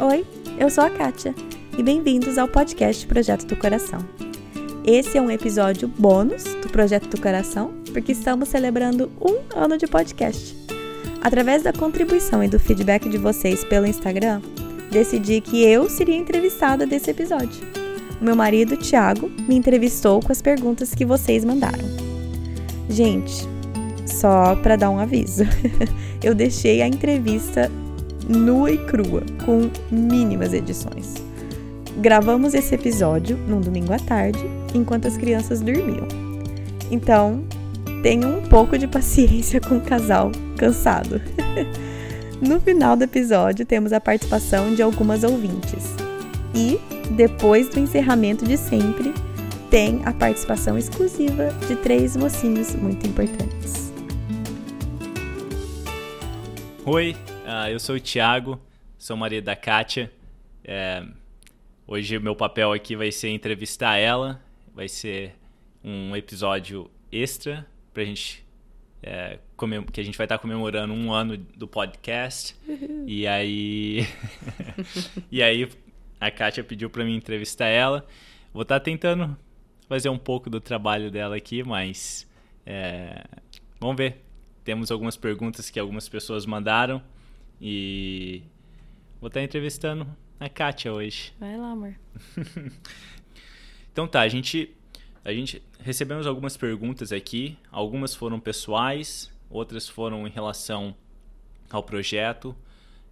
Oi, eu sou a Kátia e bem-vindos ao podcast Projeto do Coração. Esse é um episódio bônus do Projeto do Coração, porque estamos celebrando um ano de podcast. Através da contribuição e do feedback de vocês pelo Instagram, decidi que eu seria entrevistada desse episódio. O meu marido, Thiago, me entrevistou com as perguntas que vocês mandaram. Gente, só para dar um aviso, eu deixei a entrevista nua e crua, com mínimas edições. Gravamos esse episódio num domingo à tarde, enquanto as crianças dormiam. Então, tenham um pouco de paciência com o casal cansado. no final do episódio, temos a participação de algumas ouvintes. E, depois do encerramento de sempre, tem a participação exclusiva de três mocinhos muito importantes. Oi, Uh, eu sou o Thiago, sou marido da Kátia. É, hoje o meu papel aqui vai ser entrevistar ela. Vai ser um episódio extra pra gente. É, que a gente vai estar comemorando um ano do podcast. Uhum. E aí. e aí a Kátia pediu para mim entrevistar ela. Vou estar tentando fazer um pouco do trabalho dela aqui, mas. É, vamos ver. Temos algumas perguntas que algumas pessoas mandaram. E vou estar entrevistando a Kátia hoje. Vai lá, amor. então tá, a gente, a gente recebemos algumas perguntas aqui. Algumas foram pessoais, outras foram em relação ao projeto.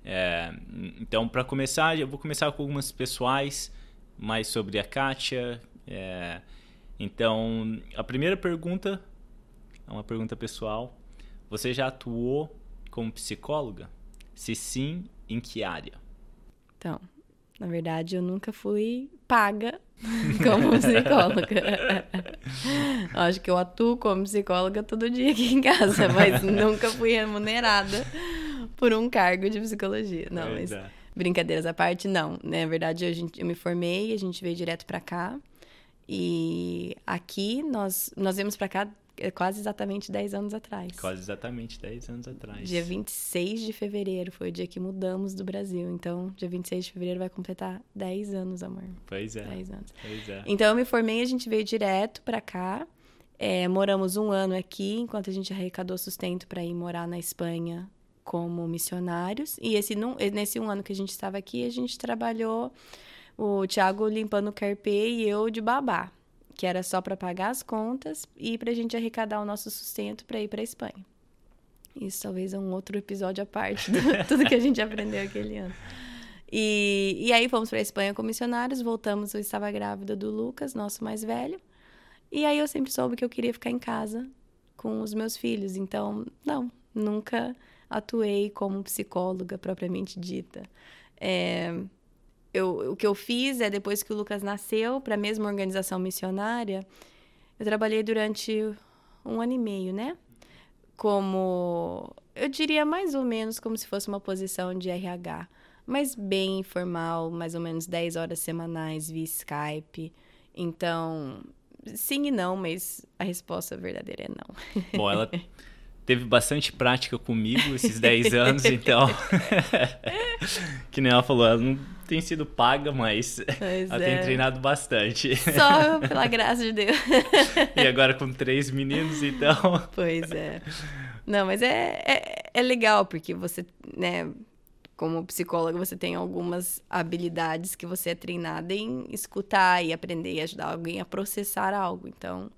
É, então, para começar, eu vou começar com algumas pessoais, mais sobre a Kátia. É, então, a primeira pergunta é uma pergunta pessoal. Você já atuou como psicóloga? Se sim, em que área? Então, na verdade, eu nunca fui paga como psicóloga. Acho que eu atuo como psicóloga todo dia aqui em casa, mas nunca fui remunerada por um cargo de psicologia. Não, mas brincadeiras à parte, não. Na verdade, eu, eu me formei, a gente veio direto para cá. E aqui nós, nós viemos para cá quase exatamente 10 anos atrás. Quase exatamente 10 anos atrás. Dia 26 de fevereiro foi o dia que mudamos do Brasil. Então, dia 26 de fevereiro vai completar 10 anos, amor. Pois é. 10 anos. Pois é. Então, eu me formei, a gente veio direto para cá. É, moramos um ano aqui, enquanto a gente arrecadou sustento para ir morar na Espanha como missionários. E esse, nesse um ano que a gente estava aqui, a gente trabalhou o Thiago limpando o carpê e eu de babá que era só para pagar as contas e para a gente arrecadar o nosso sustento para ir para a Espanha. Isso talvez é um outro episódio à parte de tudo que a gente aprendeu aquele ano. E, e aí fomos para a Espanha com missionários, voltamos, eu estava grávida do Lucas, nosso mais velho. E aí eu sempre soube que eu queria ficar em casa com os meus filhos. Então, não, nunca atuei como psicóloga propriamente dita. É, eu, o que eu fiz é, depois que o Lucas nasceu, para a mesma organização missionária, eu trabalhei durante um ano e meio, né? Como, eu diria mais ou menos como se fosse uma posição de RH, mas bem informal, mais ou menos 10 horas semanais via Skype. Então, sim e não, mas a resposta verdadeira é não. Bom, ela teve bastante prática comigo esses 10 anos, então. que nem ela falou, ela não tem sido paga, mas pois ela é. tem treinado bastante. Só pela graça de Deus. e agora com três meninos, então. Pois é. Não, mas é, é, é legal, porque você, né, como psicóloga, você tem algumas habilidades que você é treinada em escutar e aprender e ajudar alguém a processar algo. Então,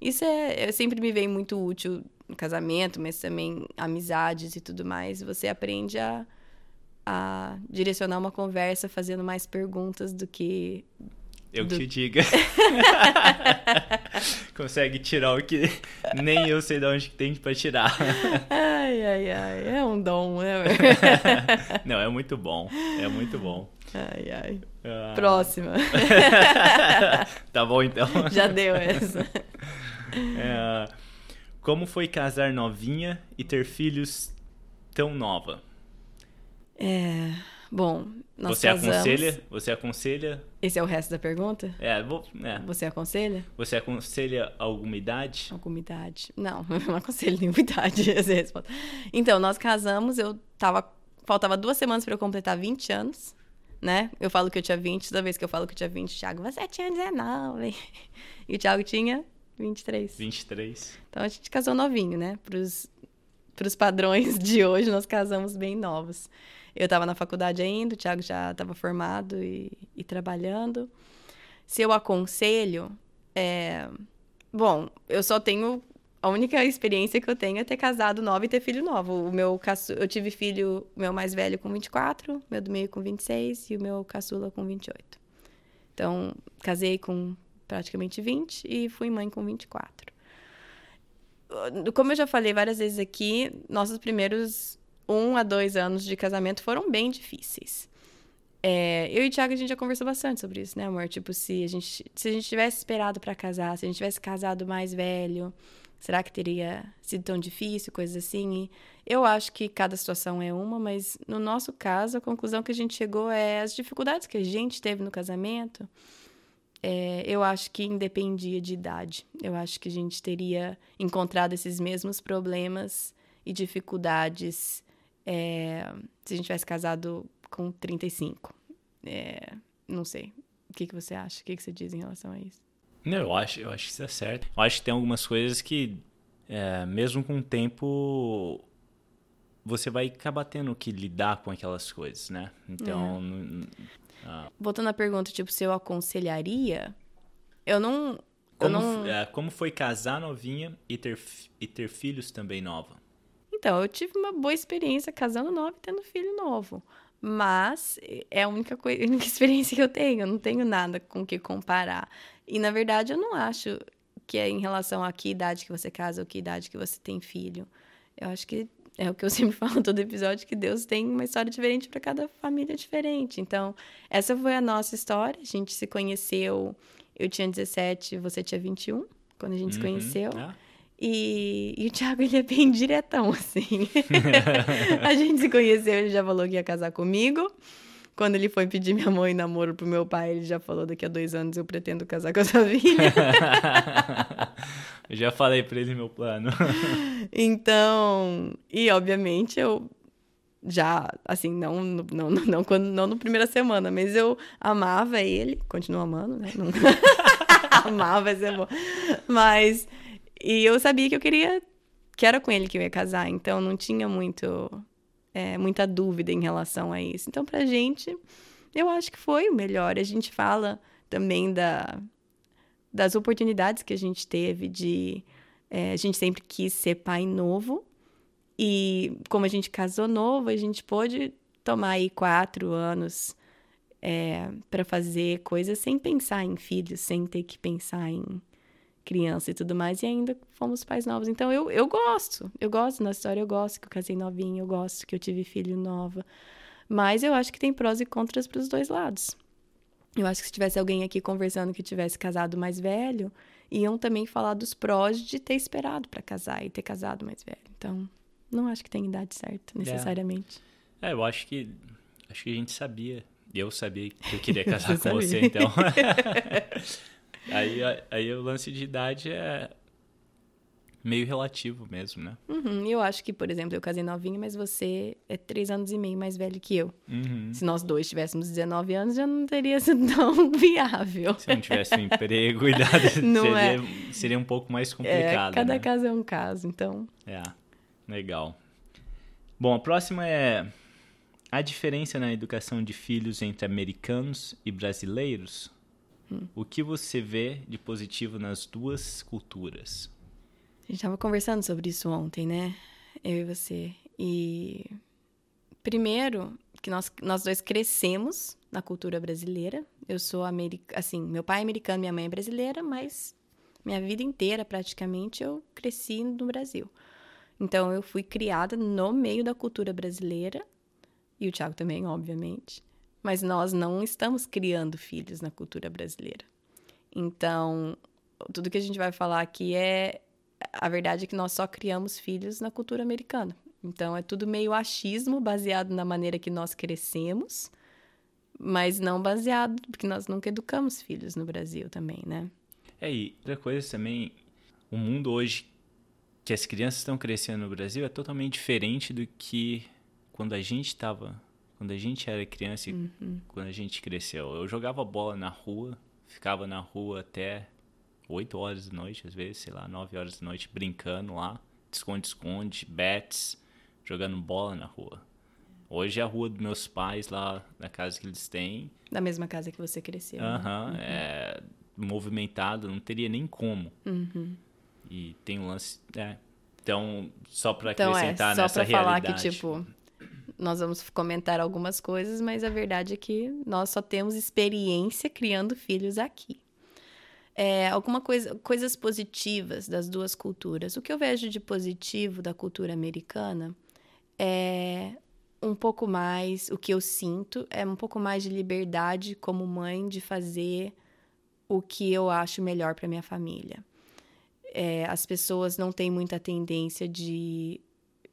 isso é, sempre me vem muito útil no casamento, mas também amizades e tudo mais. Você aprende a a direcionar uma conversa fazendo mais perguntas do que. Eu do... te diga. Consegue tirar o que nem eu sei de onde tem para tirar. ai, ai, ai. É um dom, né? Não, é muito bom. É muito bom. Ai, ai. Ah. Próxima. tá bom, então. Já deu essa. É, como foi casar novinha e ter filhos tão nova? É. Bom, nós Você casamos... aconselha? Você aconselha? Esse é o resto da pergunta? É, vou, é. Você aconselha? Você aconselha alguma idade? Alguma idade? Não, eu não aconselho nenhuma idade. Então, nós casamos, eu tava. Faltava duas semanas para eu completar 20 anos. né? Eu falo que eu tinha 20, toda vez que eu falo que eu tinha 20, o Thiago, você tinha 19. E o Thiago tinha 23. 23. Então a gente casou novinho, né? Pros, pros padrões de hoje, nós casamos bem novos. Eu estava na faculdade ainda, o Thiago já estava formado e, e, trabalhando. Se eu aconselho, é... bom, eu só tenho a única experiência que eu tenho é ter casado nova e ter filho novo. O meu caçu... eu tive filho, meu mais velho com 24, meu do meio com 26 e o meu caçula com 28. Então, casei com praticamente 20 e fui mãe com 24. Como eu já falei várias vezes aqui, nossos primeiros um a dois anos de casamento foram bem difíceis. É, eu e o Thiago, a gente já conversou bastante sobre isso, né, amor? Tipo, se a gente, se a gente tivesse esperado para casar, se a gente tivesse casado mais velho, será que teria sido tão difícil, coisas assim? E eu acho que cada situação é uma, mas no nosso caso, a conclusão que a gente chegou é as dificuldades que a gente teve no casamento. É, eu acho que independia de idade. Eu acho que a gente teria encontrado esses mesmos problemas e dificuldades é, se a gente tivesse casado com 35. É, não sei. O que, que você acha? O que, que você diz em relação a isso? Não, eu acho, eu acho que isso é certo. Eu acho que tem algumas coisas que, é, mesmo com o tempo, você vai acabar tendo que lidar com aquelas coisas, né? Então. É. Ah. Voltando à pergunta, tipo, se eu aconselharia, eu não. Como, eu não... É, como foi casar novinha e ter, e ter filhos também nova? Então, eu tive uma boa experiência casando nova e tendo filho novo. Mas é a única, coisa, a única experiência que eu tenho. Eu não tenho nada com o que comparar. E, na verdade, eu não acho que é em relação a que idade que você casa ou que idade que você tem filho. Eu acho que é o que eu sempre falo todo episódio, que Deus tem uma história diferente para cada família diferente. Então, essa foi a nossa história. A gente se conheceu, eu tinha 17, você tinha 21, quando a gente uhum, se conheceu. É. E, e, o Thiago, ele é bem diretão, assim. a gente se conheceu, ele já falou que ia casar comigo. Quando ele foi pedir minha mãe namoro pro meu pai, ele já falou: daqui a dois anos eu pretendo casar com a sua filha. eu já falei pra ele meu plano. então, e obviamente eu já, assim, não, não, não, não, quando, não no primeira semana, mas eu amava ele, continuo amando, né? Não... amava, ser bom. Mas e eu sabia que eu queria. que era com ele que eu ia casar, então não tinha muito. É, muita dúvida em relação a isso. Então, pra gente, eu acho que foi o melhor. A gente fala também da, das oportunidades que a gente teve de. É, a gente sempre quis ser pai novo. E como a gente casou novo, a gente pôde tomar aí quatro anos é, para fazer coisas sem pensar em filhos, sem ter que pensar em criança e tudo mais, e ainda fomos pais novos. Então eu, eu gosto, eu gosto da história, eu gosto que eu casei novinha, eu gosto que eu tive filho nova. Mas eu acho que tem prós e contras para os dois lados. Eu acho que se tivesse alguém aqui conversando que tivesse casado mais velho, iam também falar dos prós de ter esperado para casar e ter casado mais velho. Então, não acho que tem idade certa, é. necessariamente. É, é eu acho que acho que a gente sabia. Eu sabia que eu queria casar com você, então. Aí, aí o lance de idade é meio relativo mesmo, né? Uhum, eu acho que, por exemplo, eu casei novinha, mas você é três anos e meio mais velho que eu. Uhum. Se nós dois tivéssemos 19 anos, já não teria sido tão viável. Se não tivesse um emprego, idade não seria, é. seria um pouco mais complicado. É, cada né? caso é um caso, então. É, legal. Bom, a próxima é a diferença na educação de filhos entre americanos e brasileiros. Hum. O que você vê de positivo nas duas culturas? A gente estava conversando sobre isso ontem, né? Eu e você. E primeiro, que nós, nós dois crescemos na cultura brasileira. Eu sou americana, assim, meu pai é americano, minha mãe é brasileira, mas minha vida inteira praticamente eu cresci no Brasil. Então eu fui criada no meio da cultura brasileira e o Thiago também, obviamente mas nós não estamos criando filhos na cultura brasileira. Então, tudo que a gente vai falar aqui é a verdade é que nós só criamos filhos na cultura americana. Então, é tudo meio achismo baseado na maneira que nós crescemos, mas não baseado porque nós nunca educamos filhos no Brasil também, né? É, e outra coisa também, o mundo hoje que as crianças estão crescendo no Brasil é totalmente diferente do que quando a gente estava quando a gente era criança e Uhum. quando a gente cresceu. Eu jogava bola na rua, ficava na rua até 8 horas da noite, às vezes, sei lá, 9 horas da noite, brincando lá, esconde-esconde, bets, jogando bola na rua. Hoje é a rua dos meus pais lá na casa que eles têm. Da mesma casa que você cresceu. né? Aham, é movimentado, não teria nem como. Uhum. E tem um lance. É. Então, só pra Então é, acrescentar só nessa pra falar realidade. que, tipo, nós vamos comentar algumas coisas, mas a verdade é que nós só temos experiência criando filhos aqui. É, alguma coisa, coisas positivas das duas culturas. O que eu vejo de positivo da cultura americana é um pouco mais, o que eu sinto é um pouco mais de liberdade como mãe de fazer o que eu acho melhor para minha família. É, as pessoas não têm muita tendência de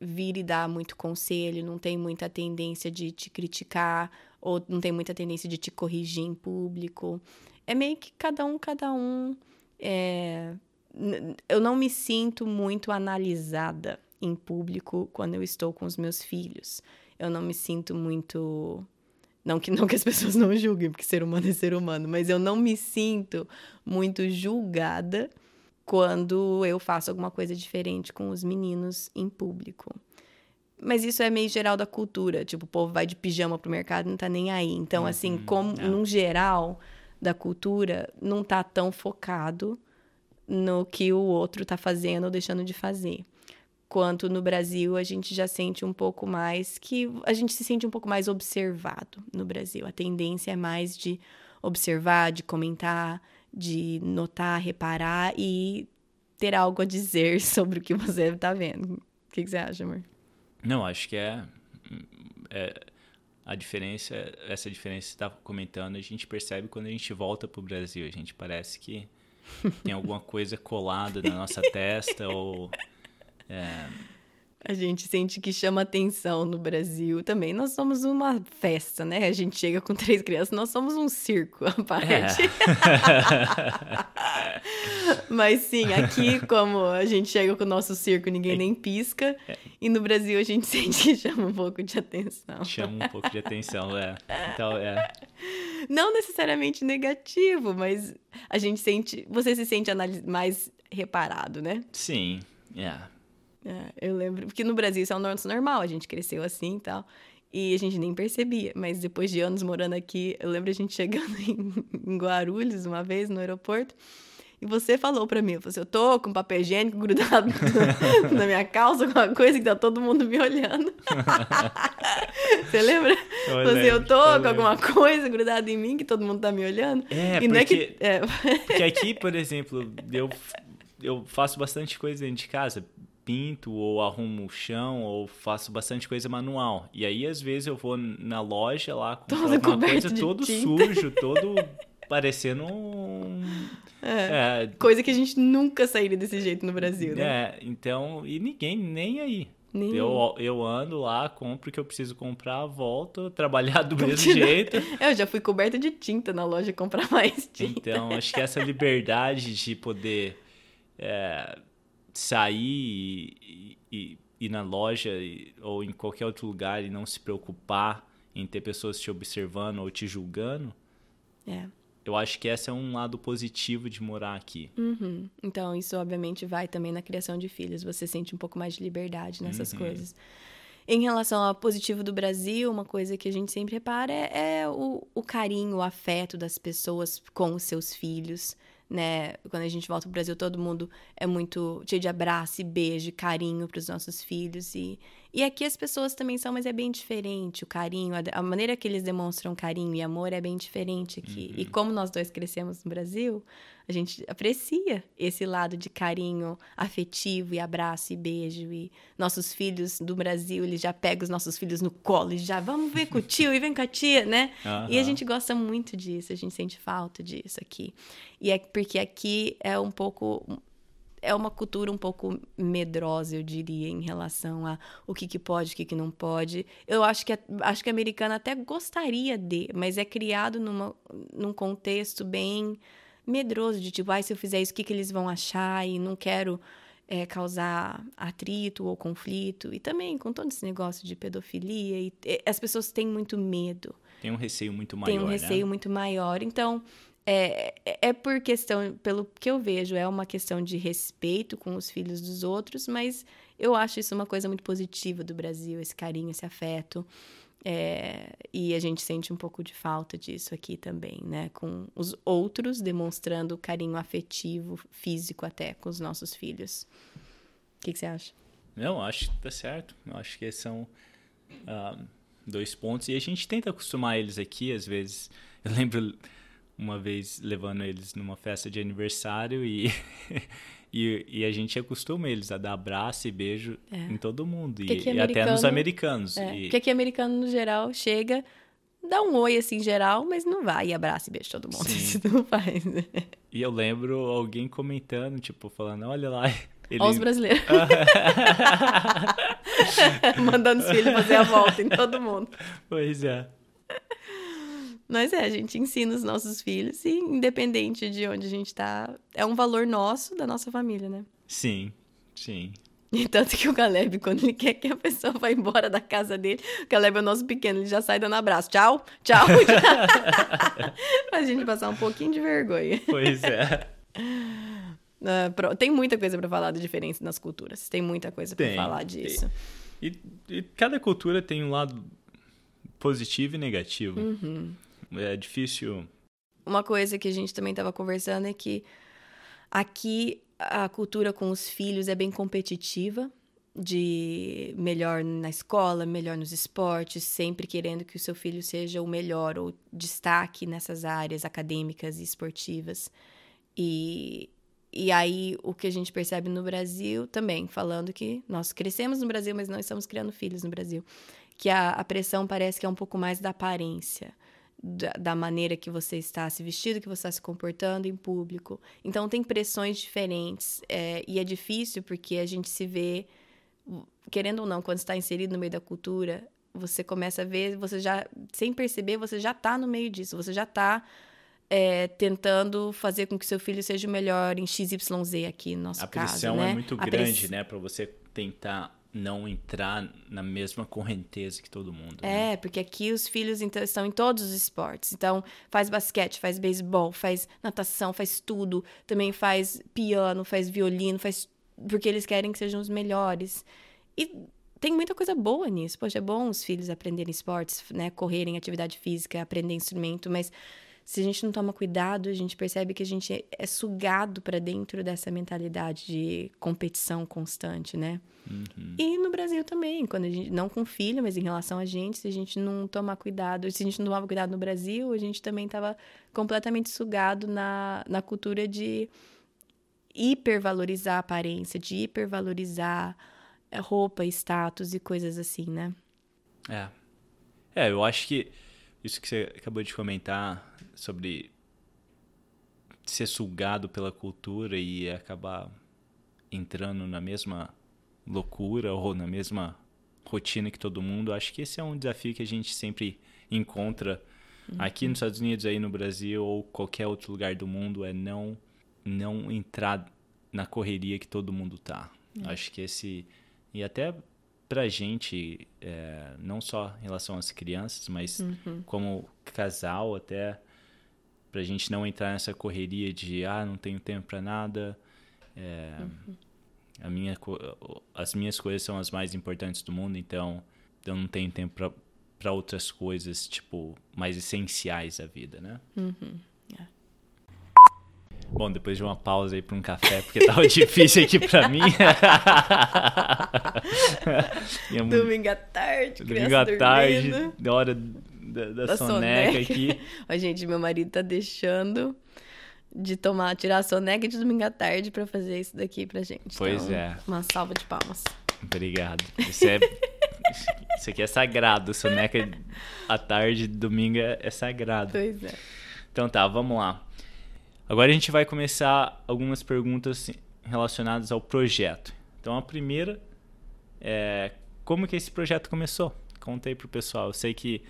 vir e dar muito conselho, não tem muita tendência de te criticar, ou não tem muita tendência de te corrigir em público. É meio que cada um, cada um. é, Eu não me sinto muito analisada em público quando eu estou com os meus filhos. Eu não me sinto muito. Não que, não que as pessoas não julguem, porque ser humano é ser humano, mas eu não me sinto muito julgada quando eu faço alguma coisa diferente com os meninos em público. Mas isso é meio geral da cultura. Tipo, o povo vai de pijama pro mercado e não tá nem aí. Então, assim, como é. num geral da cultura, não tá tão focado no que o outro tá fazendo ou deixando de fazer. Quanto no Brasil, a gente já sente um pouco mais que a gente se sente um pouco mais observado no Brasil. A tendência é mais de observar, de comentar, de notar, reparar e ter algo a dizer sobre o que você está vendo. O que, que você acha, amor? Não, acho que é, é a diferença, essa diferença que você estava comentando, a gente percebe quando a gente volta pro Brasil. A gente parece que tem alguma coisa colada na nossa testa ou é, A gente sente que chama atenção no Brasil também. Nós somos uma festa, né? A gente chega com três crianças, nós somos um circo à parte. Mas sim, aqui, como a gente chega com o nosso circo, ninguém nem pisca. E no Brasil a gente sente que chama um pouco de atenção. chama um pouco de atenção, é. Então, é. Não necessariamente negativo, mas a gente sente. Você se sente mais reparado, né? Sim, é. É, eu lembro. Porque no Brasil isso é um nosso normal, a gente cresceu assim e tal. E a gente nem percebia. Mas depois de anos morando aqui, eu lembro a gente chegando em, em Guarulhos uma vez no aeroporto. E você falou pra mim, você, eu tô com papel higiênico grudado na minha calça, alguma coisa que tá todo mundo me olhando. você lembra? Eu você, eu lembro, tô eu com lembro. alguma coisa grudada em mim que todo mundo tá me olhando. É, e não é porque- que. é, Porque aqui, por exemplo, eu, eu faço bastante coisa dentro de casa. Pinto ou arrumo o chão ou faço bastante coisa manual. E aí, às vezes, eu vou na loja lá com alguma coberto coisa todo tinta. sujo, todo parecendo um... É, coisa que a gente nunca sairia desse jeito no Brasil, né? é, então... E ninguém nem aí. Nem Eu, eu ando lá, compro o que eu preciso comprar, volto, trabalhar do mesmo jeito. Eu já fui coberta de tinta na loja comprar mais tinta. Então, acho que essa liberdade de poder é, sair e, e- ir na loja e- ou em qualquer outro lugar e não se preocupar em ter pessoas te observando ou te julgando, É. eu acho que esse é um lado positivo de morar aqui. Uhum. Então, isso obviamente vai também na criação de filhos. Você sente um pouco mais de liberdade nessas Uhum. coisas. Em relação ao positivo do Brasil, uma coisa que a gente sempre repara é, é o, o carinho, o afeto das pessoas com os seus filhos, né? Quando a gente volta pro Brasil, todo mundo é muito cheio de abraço e beijo, carinho para os nossos filhos. E, e aqui as pessoas também são, mas é bem diferente. O carinho, a, a maneira que eles demonstram carinho e amor é bem diferente aqui. E como nós dois crescemos no Brasil, a gente aprecia esse lado de carinho afetivo e abraço e beijo. E nossos filhos do Brasil, eles já pegam os nossos filhos no colo e já vamos ver com o tio e vem com a tia, né? E a gente gosta muito disso, a gente sente falta disso aqui. E é porque aqui é um pouco. É uma cultura um pouco medrosa, eu diria, em relação a o que, que pode, o que, que não pode. Eu acho que, a- acho que a americana até gostaria de, mas é criado numa, num contexto bem medroso, de tipo, ai, se eu fizer isso, o que, que eles vão achar? E não quero é, causar atrito ou conflito. E também com todo esse negócio de pedofilia. E, e as pessoas têm muito medo. Tem um receio muito maior. Tem um receio né? muito maior. Então, é, é, é por questão, pelo que eu vejo, é uma questão de respeito com os filhos dos outros, mas eu acho isso uma coisa muito positiva do Brasil, esse carinho, esse afeto. É, e a gente sente um pouco de falta disso aqui também, né? Com os outros demonstrando carinho afetivo, físico até, com os nossos filhos. O que, que você acha? Não, acho que tá certo. Eu acho que são uh, dois pontos. E a gente tenta acostumar eles aqui, às vezes. Eu lembro uma vez levando eles numa festa de aniversário e E, e, a gente acostuma eles a dar abraço e beijo é. em todo mundo. E, e, até nos americanos. É. E... Porque aqui americano, no geral, chega, dá um oi assim em geral, mas não vai e abraça e beija todo mundo. Sim. Isso não faz. E eu lembro alguém comentando, tipo, falando, olha lá. Ele... Olha os brasileiros. Mandando os filhos fazer a volta em todo mundo. Pois é. Mas é, a gente ensina os nossos filhos e independente de onde a gente tá, é um valor nosso, da nossa família, né? Sim, sim. E tanto que o Caleb, quando ele quer que a pessoa vá embora da casa dele, o Caleb é o nosso pequeno, ele já sai dando abraço. Tchau, tchau. Faz a gente passar um pouquinho de vergonha. Pois é. Uh, tem muita coisa para falar da diferença nas culturas. Tem muita coisa para falar disso. E, e, cada cultura tem um lado positivo e negativo. Uhum. É difícil. Uma coisa que a gente também estava conversando é que aqui a cultura com os filhos é bem competitiva, de melhor na escola, melhor nos esportes, sempre querendo que o seu filho seja o melhor ou destaque nessas áreas acadêmicas e esportivas. E, e aí o que a gente percebe no Brasil também, falando que nós crescemos no Brasil, mas não estamos criando filhos no Brasil, que a, a pressão parece que é um pouco mais da aparência da, da, maneira que você está se vestindo, que você está se comportando em público. Então, tem pressões diferentes. É, e é difícil porque a gente se vê, querendo ou não, quando está inserido no meio da cultura, você começa a ver, você já, sem perceber, você já está no meio disso. Você já está é, tentando fazer com que seu filho seja o melhor em XYZ aqui no nosso a caso. A pressão né? é muito a grande, press... né? Para você tentar não entrar na mesma correnteza que todo mundo. Né? É, porque aqui os filhos então, estão em todos os esportes. Então, faz basquete, faz beisebol, faz natação, faz tudo. Também faz piano, faz violino, faz. Porque eles querem que sejam os melhores. E tem muita coisa boa nisso. Poxa, é bom os filhos aprenderem esportes, né? Correrem atividade física, aprender instrumento, mas se a gente não toma cuidado, a gente percebe que a gente é, sugado para dentro dessa mentalidade de competição constante, né? Uhum. E no Brasil também, quando a gente, não com filho, mas em relação a gente, se a gente não tomar cuidado, se a gente não tomava cuidado no Brasil, a gente também estava completamente sugado na, na cultura de hipervalorizar a aparência, de hipervalorizar é, roupa, status e coisas assim, né? É. É, eu acho que isso que você acabou de comentar sobre ser sugado pela cultura e acabar entrando na mesma loucura ou na mesma rotina que todo mundo, acho que esse é um desafio que a gente sempre encontra uhum. aqui nos Estados Unidos, aí no Brasil ou qualquer outro lugar do mundo, é não não entrar na correria que todo mundo tá. Uhum. Acho que esse e até pra gente, é, não só em relação às crianças, mas uhum. como casal até, pra gente não entrar nessa correria de, ah, não tenho tempo para nada, é, uhum. a minha, as minhas coisas são as mais importantes do mundo, então eu não tenho tempo para outras coisas, tipo, mais essenciais da vida, né? Uhum. Bom, depois de uma pausa aí para um café, porque tava difícil aqui para mim. Domingo à tarde, Domingo à tarde, da hora da, da, da soneca, soneca, aqui. Ó, gente, meu marido tá deixando de tomar, tirar a soneca de domingo à tarde para fazer isso daqui pra gente. Pois então, é. Uma salva de palmas. Obrigado. Isso é isso aqui é sagrado, soneca à tarde, domingo é sagrado. Pois é. Então tá, vamos lá. Agora a gente vai começar algumas perguntas relacionadas ao projeto. Então a primeira é como que esse projeto começou? Conta aí pro pessoal. Eu sei que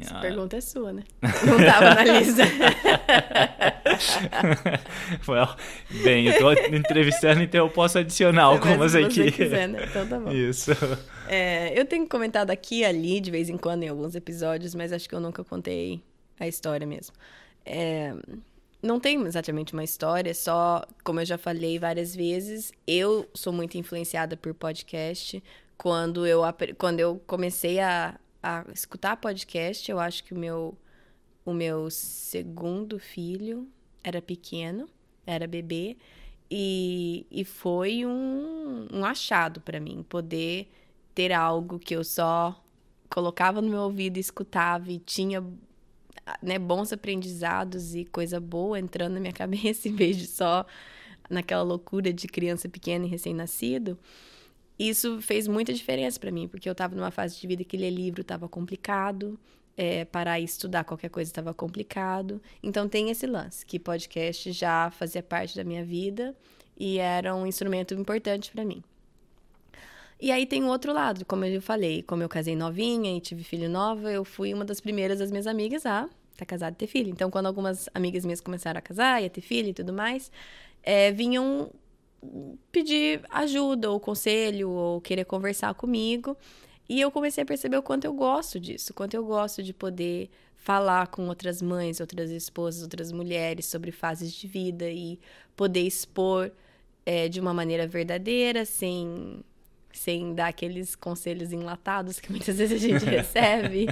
essa pergunta é sua, né? Não estava na lista. well, bem, eu tô entrevistando, então eu posso adicionar algumas aqui. quiser, né? Então tá bom. Isso. É, eu tenho comentado aqui e ali, de vez em quando, em alguns episódios, mas acho que eu nunca contei a história mesmo. É, não tem exatamente uma história, é só, como eu já falei várias vezes, eu sou muito influenciada por podcast. Quando eu, quando eu comecei a, a escutar podcast, eu acho que o meu, o meu segundo filho era pequeno, era bebê, e, e foi um, um achado para mim poder ter algo que eu só colocava no meu ouvido escutava e tinha né, bons aprendizados e coisa boa entrando na minha cabeça em vez de só naquela loucura de criança pequena e recém-nascido. Isso fez muita diferença para mim, porque eu estava numa fase de vida que ler livro estava complicado, é, parar e estudar qualquer coisa estava complicado. Então tem esse lance, que podcast já fazia parte da minha vida e era um instrumento importante para mim. E aí tem o outro lado, como eu falei, como eu casei novinha e tive filho nova, eu fui uma das primeiras das minhas amigas a estar casada e ter filho. Então, quando algumas amigas minhas começaram a casar e a ter filho e tudo mais, é, vinham pedir ajuda ou conselho ou querer conversar comigo. E eu comecei a perceber o quanto eu gosto disso, o quanto eu gosto de poder falar com outras mães, outras esposas, outras mulheres sobre fases de vida e poder expor é, de uma maneira verdadeira, sem sem dar aqueles conselhos enlatados que muitas vezes a gente recebe,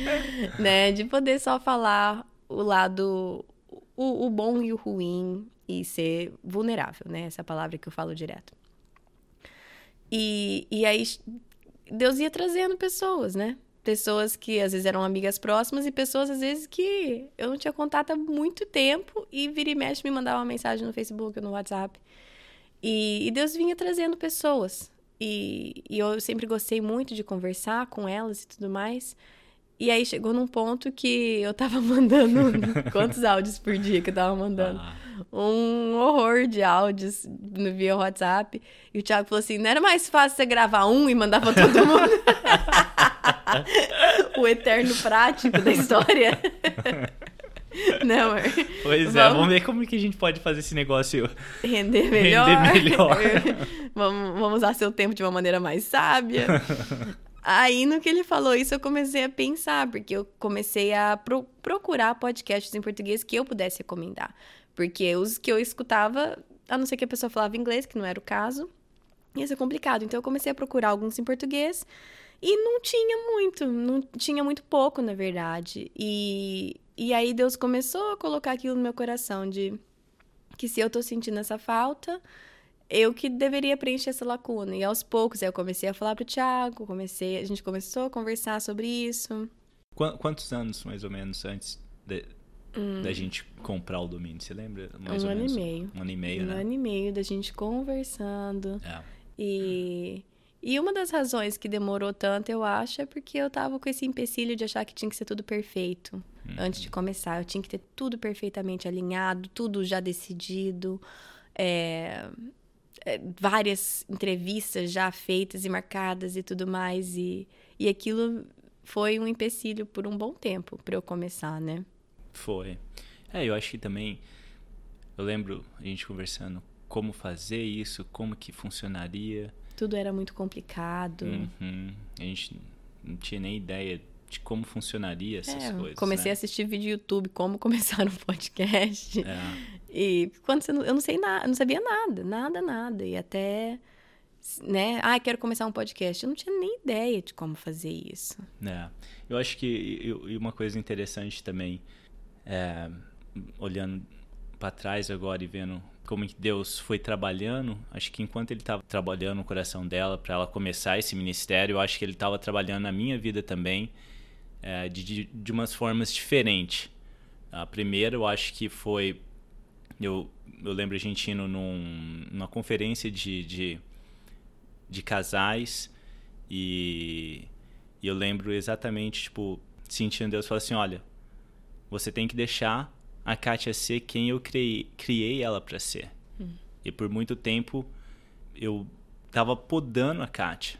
né? De poder só falar o lado, o, o, bom e o ruim e ser vulnerável, né? Essa é palavra que eu falo direto. E, e aí Deus ia trazendo pessoas, né? Pessoas que às vezes eram amigas próximas e pessoas às vezes que eu não tinha contato há muito tempo e vira e mexe me mandava uma mensagem no Facebook ou no WhatsApp. E, e Deus vinha trazendo pessoas, e, e, eu sempre gostei muito de conversar com elas e tudo mais. E aí chegou num ponto que eu tava mandando. quantos áudios por dia que eu tava mandando? Ah. Um horror de áudios no via WhatsApp. E o Thiago falou assim: não era mais fácil você gravar um e mandar pra todo mundo? o eterno prático da história. Não, amor. Pois vamos... é, vamos ver como que a gente pode fazer esse negócio render melhor. Render melhor. vamos, vamos usar seu tempo de uma maneira mais sábia. Aí, no que ele falou isso, eu comecei a pensar, porque eu comecei a pro procurar podcasts em português que eu pudesse recomendar. Porque os que eu escutava, a não ser que a pessoa falava inglês, que não era o caso, ia ser complicado. Então, eu comecei a procurar alguns em português e não tinha muito, não tinha muito pouco, na verdade. E, e aí Deus começou a colocar aquilo no meu coração de que se eu tô sentindo essa falta, eu que deveria preencher essa lacuna. E aos poucos eu comecei a falar pro Thiago, comecei, a gente começou a conversar sobre isso. Quantos anos, mais ou menos, antes de, hum. da gente comprar o domínio? Você lembra? Mais um ou ano menos? e meio. Um ano e meio, um né? Um ano e meio da gente conversando. É. E, e uma das razões que demorou tanto, eu acho, é porque eu tava com esse empecilho de achar que tinha que ser tudo perfeito. Uhum. Antes de começar, eu tinha que ter tudo perfeitamente alinhado, tudo já decidido. É, várias entrevistas já feitas e marcadas e tudo mais. E, e aquilo foi um empecilho por um bom tempo para eu começar, né? Foi. É, eu acho que também. Eu lembro a gente conversando como fazer isso, como que funcionaria. Tudo era muito complicado. Uhum. A gente não tinha nem ideia de como funcionaria essas é, coisas. Comecei né? a assistir vídeo YouTube, como começar um podcast. É. E quando você eu não sei nada, não sabia nada, nada, nada. E até, né? Ah, quero começar um podcast. Eu não tinha nem ideia de como fazer isso. É. Eu acho que e uma coisa interessante também, é, olhando para trás agora e vendo como que Deus foi trabalhando, acho que enquanto ele estava trabalhando no coração dela para ela começar esse ministério, eu acho que ele estava trabalhando na minha vida também é, de, de, umas formas diferentes. A primeira, eu acho que foi eu, eu lembro a gente indo num, numa conferência de, de, de casais e, e eu lembro exatamente, tipo, sentindo Deus falar assim, olha, você tem que deixar a Kátia ser quem eu criei, criei ela para ser. Hum. E por muito tempo eu tava podando a Kátia.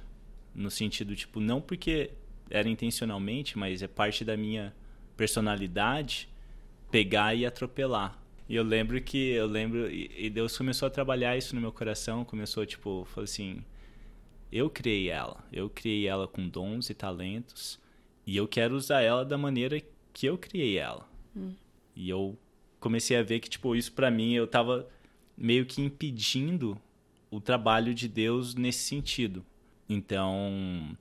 No sentido, tipo, não porque era intencionalmente, mas é parte da minha personalidade pegar e atropelar. E eu lembro que, eu lembro, e Deus começou a trabalhar isso no meu coração, começou, tipo, falou assim, eu criei ela, eu criei ela com dons e talentos, e eu quero usar ela da maneira que eu criei ela. Hum. E eu comecei a ver que, tipo, isso para mim, eu tava meio que impedindo o trabalho de Deus nesse sentido. Então,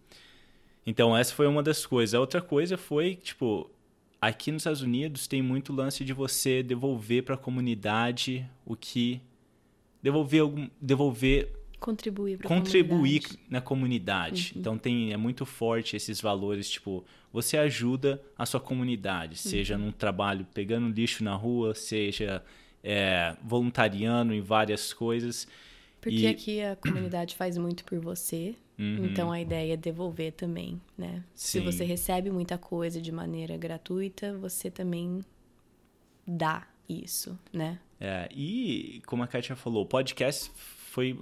então essa foi uma das coisas. A outra coisa foi, tipo, aqui nos Estados Unidos tem muito lance de você devolver para a comunidade o que devolver algum devolver contribuir contribuir comunidade. na comunidade. Uhum. Então tem é muito forte esses valores, tipo, você ajuda a sua comunidade, uhum. seja num trabalho pegando lixo na rua, seja é, voluntariando em várias coisas. Porque e... aqui a comunidade faz muito por você, Uhum. Então a ideia é devolver também, né? Sim. Se você recebe muita coisa de maneira gratuita, você também dá isso, né? É, e como a Kátia falou, o podcast foi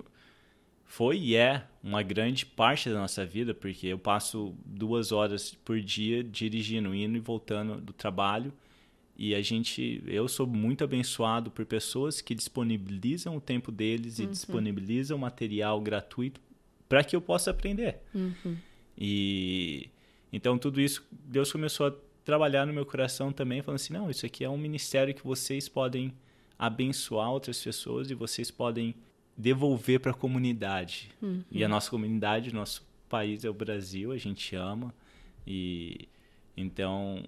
foi e é uma grande parte da nossa vida, porque eu passo duas horas por dia dirigindo, indo e voltando do trabalho. E a gente, eu sou muito abençoado por pessoas que disponibilizam o tempo deles e uhum. disponibilizam material gratuito para que eu possa aprender. Uhum. E então tudo isso Deus começou a trabalhar no meu coração também, falando assim, não, isso aqui é um ministério que vocês podem abençoar outras pessoas e vocês podem devolver para a comunidade. Uhum. E a nossa comunidade, nosso país é o Brasil, a gente ama e então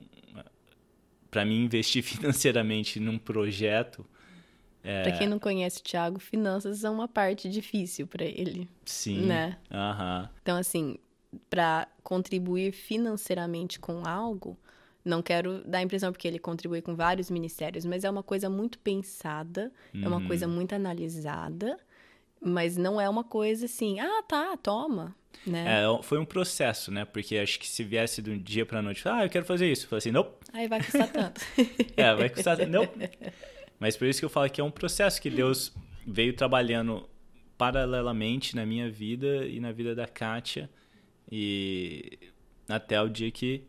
para mim investir financeiramente num projeto é... Para quem não conhece o Thiago, finanças são uma parte difícil para ele. Sim. Né? Uhum. Então, assim, para contribuir financeiramente com algo, não quero dar a impressão porque ele contribui com vários ministérios, mas é uma coisa muito pensada, uhum. é uma coisa uhum. muito analisada, mas não é uma coisa assim, ah, tá, toma. Né? É, foi um processo, né? Porque acho que se viesse de um dia para noite, ah, eu quero fazer isso, eu falei assim, não. Nope. Aí vai custar tanto. é, vai custar, não. Nope. Mas por isso que eu falo que é um processo que Deus veio trabalhando paralelamente na minha vida e na vida da Kátia. E até o dia que.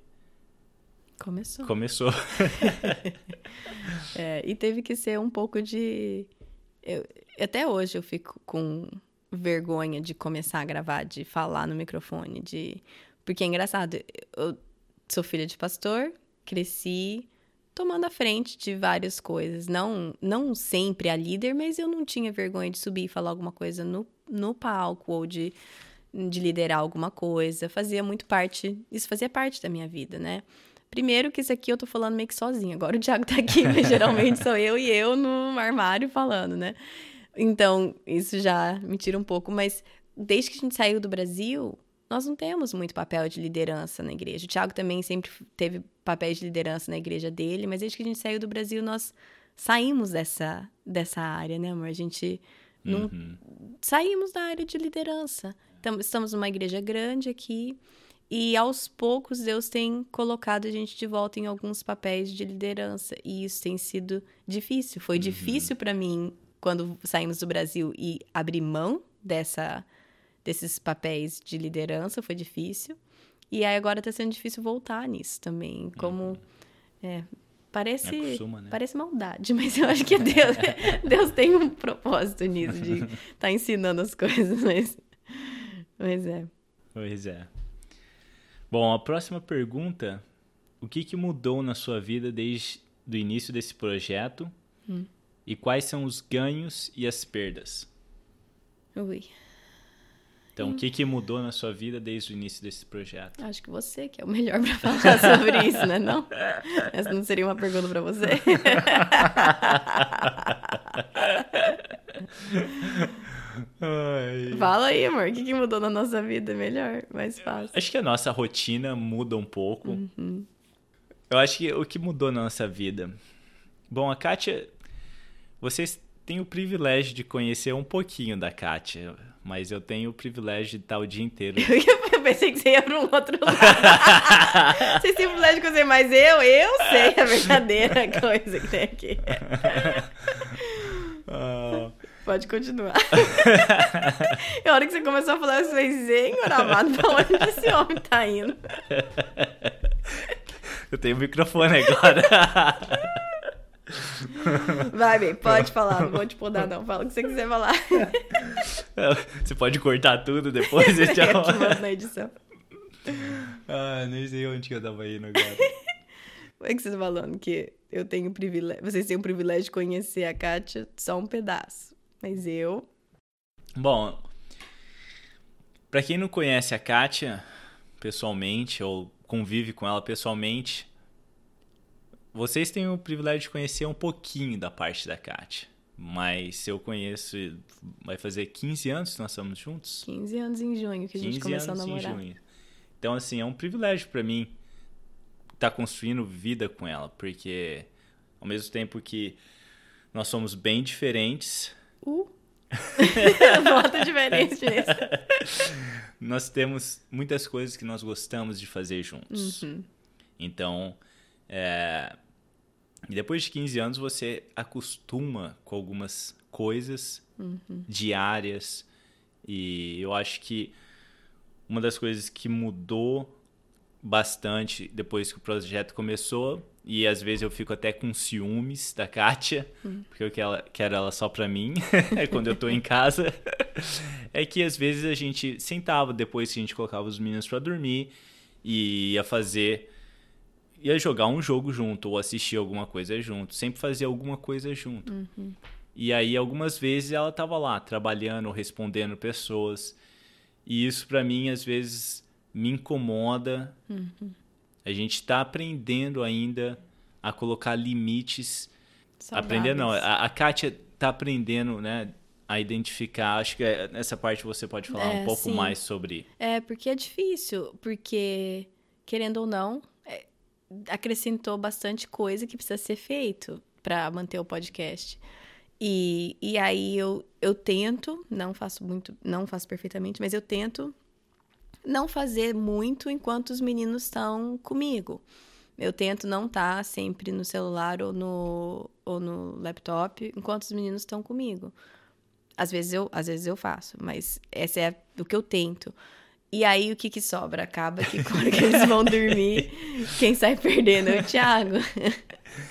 Começou. Começou. é, e teve que ser um pouco de. Eu, até hoje eu fico com vergonha de começar a gravar, de falar no microfone, de. Porque é engraçado, eu sou filha de pastor, cresci tomando a frente de várias coisas. Não, não sempre a líder, mas eu não tinha vergonha de subir e falar alguma coisa no, no palco ou de, de liderar alguma coisa. Fazia muito parte, isso fazia parte da minha vida, né? Primeiro que isso aqui eu tô falando meio que sozinha. Agora o Thiago tá aqui, mas geralmente sou eu e eu no armário falando, né? Então, isso já me tira um pouco, mas desde que a gente saiu do Brasil, nós não temos muito papel de liderança na igreja. O Tiago também sempre teve papéis de liderança na igreja dele, mas desde que a gente saiu do Brasil, nós saímos dessa, dessa área, né, amor? A gente não uhum. saímos da área de liderança. Estamos numa igreja grande aqui e aos poucos Deus tem colocado a gente de volta em alguns papéis de liderança e isso tem sido difícil. Foi uhum. difícil para mim quando saímos do Brasil e abrir mão dessa desses papéis de liderança, foi difícil. E aí agora está sendo difícil voltar nisso também. Como. Uhum. É, parece, Acostuma, né? parece maldade, mas eu acho que Deus, Deus tem um propósito nisso, de estar tá ensinando as coisas, mas, mas é. Pois é. Bom, a próxima pergunta: o que, que mudou na sua vida desde o início desse projeto? Hum. E quais são os ganhos e as perdas? Ui. Então, o que, que mudou na sua vida desde o início desse projeto? Acho que você que é o melhor para falar sobre isso, né? Não? Essa não seria uma pergunta para você. Ai. Fala aí, amor. O que, que mudou na nossa vida? Melhor, mais fácil. Acho que a nossa rotina muda um pouco. Uhum. Eu acho que o que mudou na nossa vida. Bom, a Kátia. Vocês têm o privilégio de conhecer um pouquinho da Kátia mas eu tenho o privilégio de estar o dia inteiro. eu pensei que você ia para um outro lugar. Vocês têm o privilégio de conhecer, mas eu, eu sei a verdadeira coisa que tem aqui. Pode continuar. a hora que você começou a falar, eu falei, Senhor amado, pra onde esse homem tá indo? Eu tenho o microfone agora. Vai, bem, pode falar, não vou te podar, não. Fala o que você quiser falar. Você pode cortar tudo depois e tchau. Eu na edição. Ah, nem sei onde eu tava indo agora. Como é que você tá falando que eu tenho privilégio. Vocês têm o privilégio de conhecer a Kátia só um pedaço. Mas eu. Bom, para quem não conhece a Kátia pessoalmente ou convive com ela pessoalmente, vocês têm o privilégio de conhecer um pouquinho da parte da Kátia. Mas eu conheço, vai fazer 15 anos que nós estamos juntos? 15 anos em junho que a gente começou a namorar. Em junho. Então, assim, é um privilégio para mim estar tá construindo vida com ela, porque ao mesmo tempo que nós somos bem diferentes. Uh! Bota diferente nisso. nós temos muitas coisas que nós gostamos de fazer juntos. Uhum. Então, é... depois de 15 anos, você acostuma com algumas coisas uhum. diárias. E eu acho que uma das coisas que mudou bastante depois que o projeto começou e às vezes eu fico até com ciúmes da Kátia, hum. porque eu quero ela, quero ela só pra mim, é quando eu tô em casa. é que às vezes a gente sentava depois que a gente colocava os meninos para dormir e ia fazer. ia jogar um jogo junto ou assistir alguma coisa junto. Sempre fazia alguma coisa junto. Uhum. E aí algumas vezes ela tava lá trabalhando, respondendo pessoas. E isso para mim às vezes me incomoda. Uhum a gente está aprendendo ainda a colocar limites. Aprender não, a, a Kátia está aprendendo, né? A identificar. Acho que é, nessa parte você pode falar é, um pouco sim. mais sobre. É, porque é difícil, porque, querendo ou não, é, acrescentou bastante coisa que precisa ser feito para manter o podcast. E, e aí eu, eu tento, não faço muito, não faço perfeitamente, mas eu tento não fazer muito enquanto os meninos estão comigo. Eu tento não estar tá sempre no celular ou no, ou no laptop enquanto os meninos estão comigo. Às vezes eu, às vezes eu faço, mas essa é o que eu tento. E aí o que que sobra? Acaba que quando eles vão dormir, quem sai perdendo é o Thiago.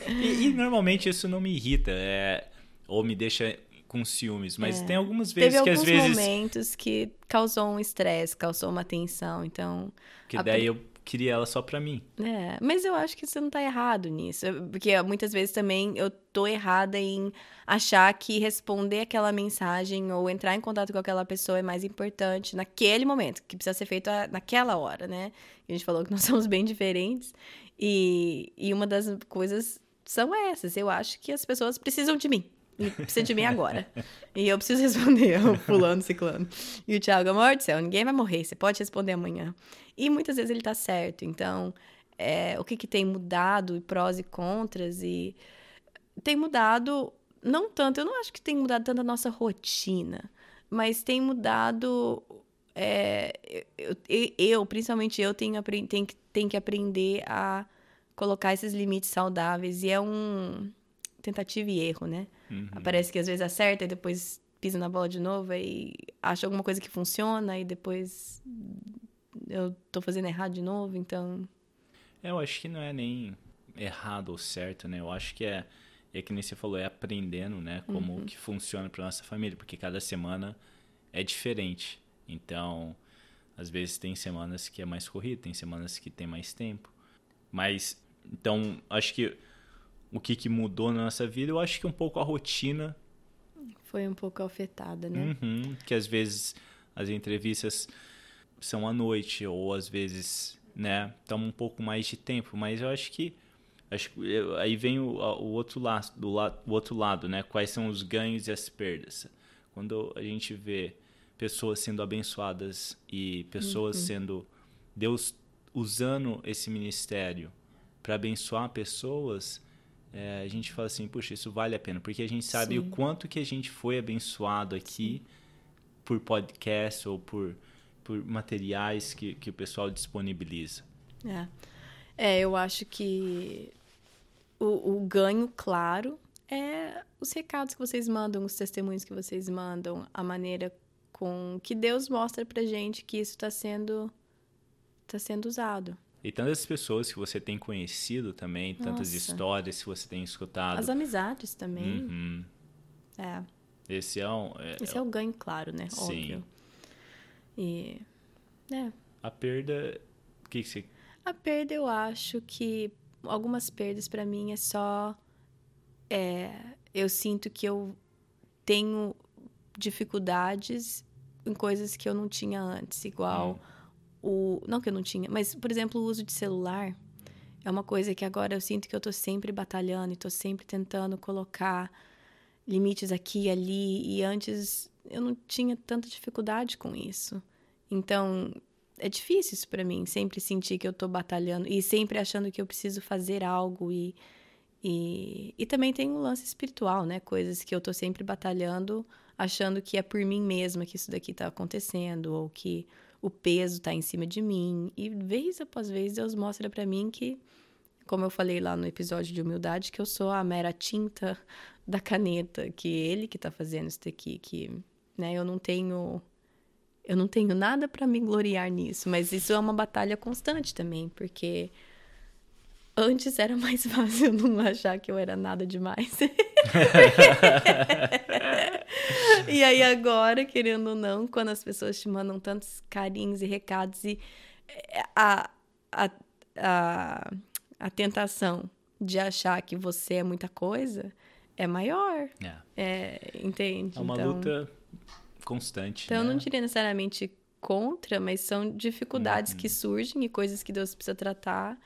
e, e, normalmente isso não me irrita, é, ou me deixa com ciúmes, mas é. tem algumas vezes Teve que às vezes. momentos que causou um estresse, causou uma tensão, então. Que daí eu queria ela só pra mim. É, mas eu acho que você não tá errado nisso. Porque muitas vezes também eu tô errada em achar que responder aquela mensagem ou entrar em contato com aquela pessoa é mais importante naquele momento, que precisa ser feito naquela hora, né? A gente falou que nós somos bem diferentes. E, e uma das coisas são essas. Eu acho que as pessoas precisam de mim. E precisa de mim agora. e eu preciso responder, o fulano, ciclano. E o Thiago, amor do céu, ninguém vai morrer, você pode responder amanhã. E muitas vezes ele tá certo. Então, é, o que, que tem mudado, prós e contras, e tem mudado, não tanto, eu não acho que tem mudado tanto a nossa rotina, mas tem mudado. É, eu, eu, principalmente eu, tenho, tenho, tenho que aprender a colocar esses limites saudáveis. E é um tentativa e erro, né? Uhum. Parece que às vezes acerta e depois pisa na bola de novo e acha alguma coisa que funciona e depois eu tô fazendo errado de novo, então. É, eu acho que não é nem errado ou certo, né? Eu acho que é, é que nem você falou, é aprendendo, né? Como uhum. que funciona para nossa família, porque cada semana é diferente. Então, às vezes tem semanas que é mais corrido, tem semanas que tem mais tempo. Mas, então, acho que o que, que mudou na nossa vida, eu acho que um pouco a rotina. Foi um pouco afetada, né? Uhum, que às vezes as entrevistas são à noite, ou às vezes, né, estamos um pouco mais de tempo, mas eu acho que. Acho, aí vem o, o outro lado, do lado, o outro lado, né? Quais são os ganhos e as perdas? Quando a gente vê pessoas sendo abençoadas e pessoas uhum. sendo Deus usando esse ministério para abençoar pessoas, é, a gente fala assim, puxa, isso vale a pena, porque a gente sabe Sim. o quanto que a gente foi abençoado aqui por podcast ou por, por materiais que, que o pessoal disponibiliza. É, é eu acho que o, o ganho, claro, é os recados que vocês mandam, os testemunhos que vocês mandam, a maneira com que Deus mostra pra gente que isso está sendo, tá sendo usado. E tantas pessoas que você tem conhecido também, tantas Nossa. histórias que você tem escutado. As amizades também. Uhum. É. Esse é um. é- Esse é o ganho, claro, né? Sim. Óbvio. E. É. A perda. O que, que você. A perda, eu acho que algumas perdas pra mim é só. É, eu sinto que eu tenho dificuldades em coisas que eu não tinha antes, igual o. Não que eu não tinha, mas, por exemplo, o uso de celular é uma coisa que agora eu sinto que eu tô sempre batalhando e tô sempre tentando colocar limites aqui e ali, e antes eu não tinha tanta dificuldade com isso. Então, é difícil isso pra mim, sempre sentir que eu tô batalhando e sempre achando que eu preciso fazer algo e e, e também tem um lance espiritual, né? Coisas que eu tô sempre batalhando, achando que é por mim mesma que isso daqui tá acontecendo ou que o peso tá em cima de mim. E vez após vez Deus mostra pra mim que como eu falei lá no episódio de humildade, que eu sou a mera tinta da caneta, que ele que tá fazendo isso daqui, que, né, eu não tenho eu não tenho nada para me gloriar nisso, mas isso é uma batalha constante também, porque antes era mais fácil não achar que eu era nada demais. e aí agora, querendo ou não, quando as pessoas te mandam tantos carinhos e recados e eh, a, a, a, a tentação de achar que você é muita coisa é maior, É, é, entende? é uma Então- luta constante. então, eu né? não diria necessariamente contra, mas são dificuldades Uhum. que surgem e coisas que Deus precisa tratar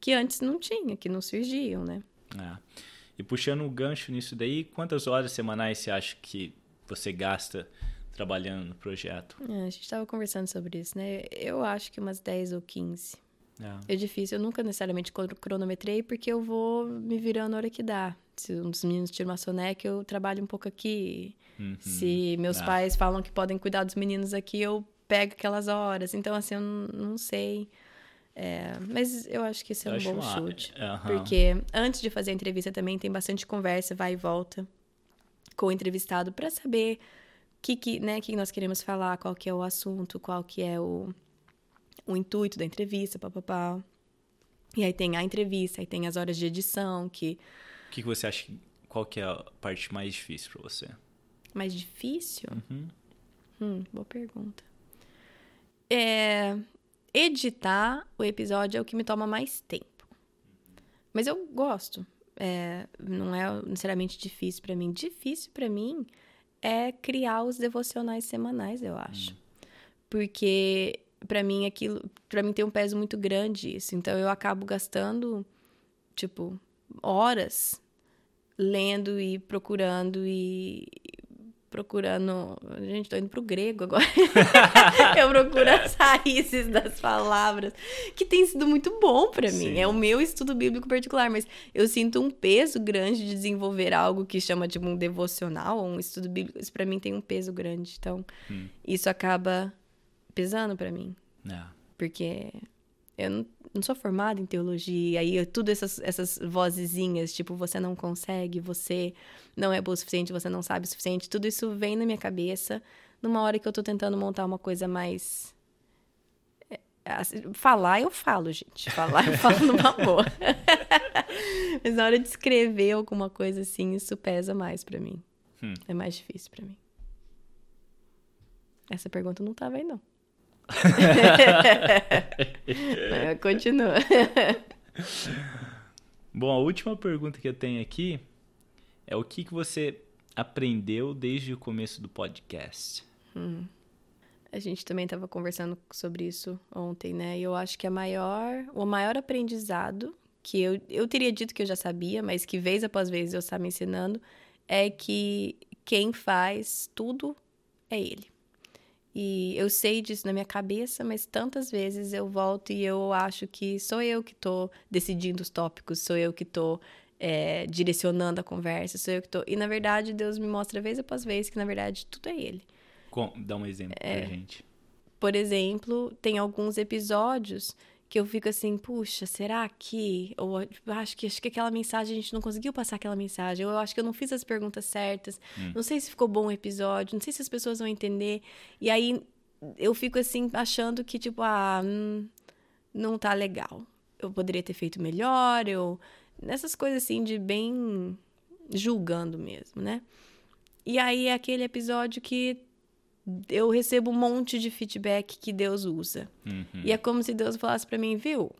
que antes não tinha, que não surgiam, né? É. E puxando o gancho nisso daí, quantas horas semanais você acha que você gasta trabalhando no projeto? É, a gente estava conversando sobre isso, né? Eu acho que umas 10 ou 15. É. É difícil, eu nunca necessariamente cro- cronometrei, porque eu vou me virando na hora que dá. Se um dos meninos tira uma soneca, eu trabalho um pouco aqui. Uhum. Se meus Ah. pais falam que podem cuidar dos meninos aqui, eu pego aquelas horas. Então, assim, eu não sei. É, mas eu acho que esse é Eu um bom uma- chute. Aham. Porque antes de fazer a entrevista também tem bastante conversa, vai e volta com o entrevistado para saber o que, que, né, que nós queremos falar, qual que é o assunto, qual que é o, o intuito da entrevista, papapá. E aí tem a entrevista, aí tem as horas de edição, que O que, que você acha? que- Qual que é a parte mais difícil para você? mais difícil? Uhum. Hum, boa pergunta. É, editar o episódio é o que me toma mais tempo. Mas eu gosto. É, não é necessariamente difícil pra mim. Difícil pra mim é criar os devocionais semanais, eu acho. Porque pra mim aquilo, para mim tem um peso muito grande isso. Então eu acabo gastando tipo horas lendo e procurando e procurando. Gente, tô indo pro grego agora. eu procuro as raízes das palavras, que tem sido muito bom pra mim. É o meu estudo bíblico particular, mas eu sinto um peso grande de desenvolver algo que chama de um devocional, ou um estudo bíblico. Isso pra mim tem um peso grande. Então, Hum. isso acaba pesando pra mim, É. porque eu não, não sou formada em teologia, aí eu- tudo essas, essas vozezinhas, tipo, você não consegue, você não é boa o suficiente, você não sabe o suficiente, tudo isso vem na minha cabeça numa hora que eu tô tentando montar uma coisa mais. é, assim, Falar, eu falo, gente. Falar, eu falo numa boa. Mas na hora de escrever alguma coisa assim, isso pesa mais pra mim. Hum. É mais difícil pra mim. Essa pergunta não tava aí, não. Mas Continua. Bom, a última pergunta que eu tenho aqui é o que, que você aprendeu desde o começo do podcast? A gente também estava conversando sobre isso ontem, né? E eu acho que a maior, o maior aprendizado que eu, eu teria dito que eu já sabia, mas que vez após vez eu estava me ensinando, é que quem faz tudo é ele. E eu sei disso na minha cabeça, mas tantas vezes eu volto e eu acho que sou eu que tô decidindo os tópicos, sou eu que tô é, direcionando a conversa, sou eu que tô. E na verdade, Deus me mostra vez após vez que na verdade tudo é ele. Com- dá um exemplo É. pra gente. Por exemplo, tem alguns episódios que eu fico assim, puxa, será que? Ou tipo, acho que acho que aquela mensagem a gente não conseguiu passar aquela mensagem. Ou eu acho que eu não fiz as perguntas certas. Não sei se ficou bom o episódio, não sei se as pessoas vão entender. E aí eu fico assim achando que tipo, ah, hum, não tá legal. Eu poderia ter feito melhor, eu. Nessas coisas assim de bem julgando mesmo, né? E aí é aquele episódio que eu recebo um monte de feedback que Deus usa. Uhum. E é como se Deus falasse para mim, viu?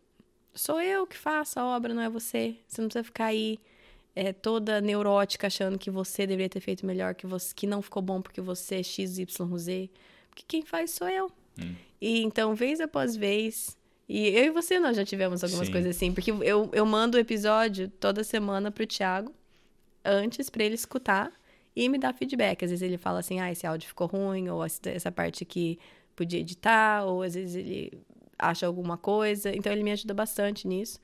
Sou eu que faço a obra, não é você. Você não precisa ficar aí é, toda neurótica achando que você deveria ter feito melhor, que você que não ficou bom porque você é XYZ. Porque quem faz sou eu. Hum. E então, vez após vez. E eu e você nós já tivemos algumas Sim. coisas assim. Porque eu, eu mando o episódio toda semana pro Thiago, antes pra ele escutar e me dar feedback. Às vezes ele fala assim, ah, esse áudio ficou ruim, ou essa parte aqui podia editar, ou às vezes ele acha alguma coisa. Então ele me ajuda bastante nisso.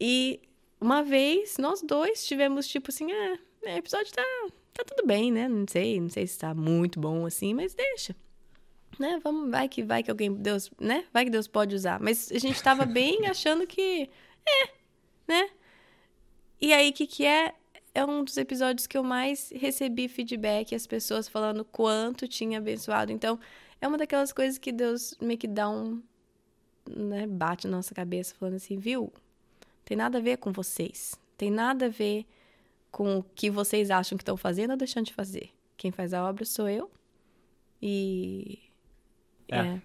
E uma vez, nós dois tivemos tipo assim, ah, o episódio tá, tá tudo bem, né? Não sei, não sei se tá muito bom assim, mas deixa. Né? Vamos, vai que vai que alguém, Deus, né? Vai que Deus pode usar. Mas a gente tava bem achando que é, né? E aí, o que que é? É um dos episódios que eu mais recebi feedback, as pessoas falando quanto tinha abençoado. Então, é uma daquelas coisas que Deus meio que dá um, né, bate na nossa cabeça falando assim, viu? Tem nada a ver com vocês. Tem nada a ver com o que vocês acham que estão fazendo ou deixando de fazer. Quem faz a obra sou eu. E. É.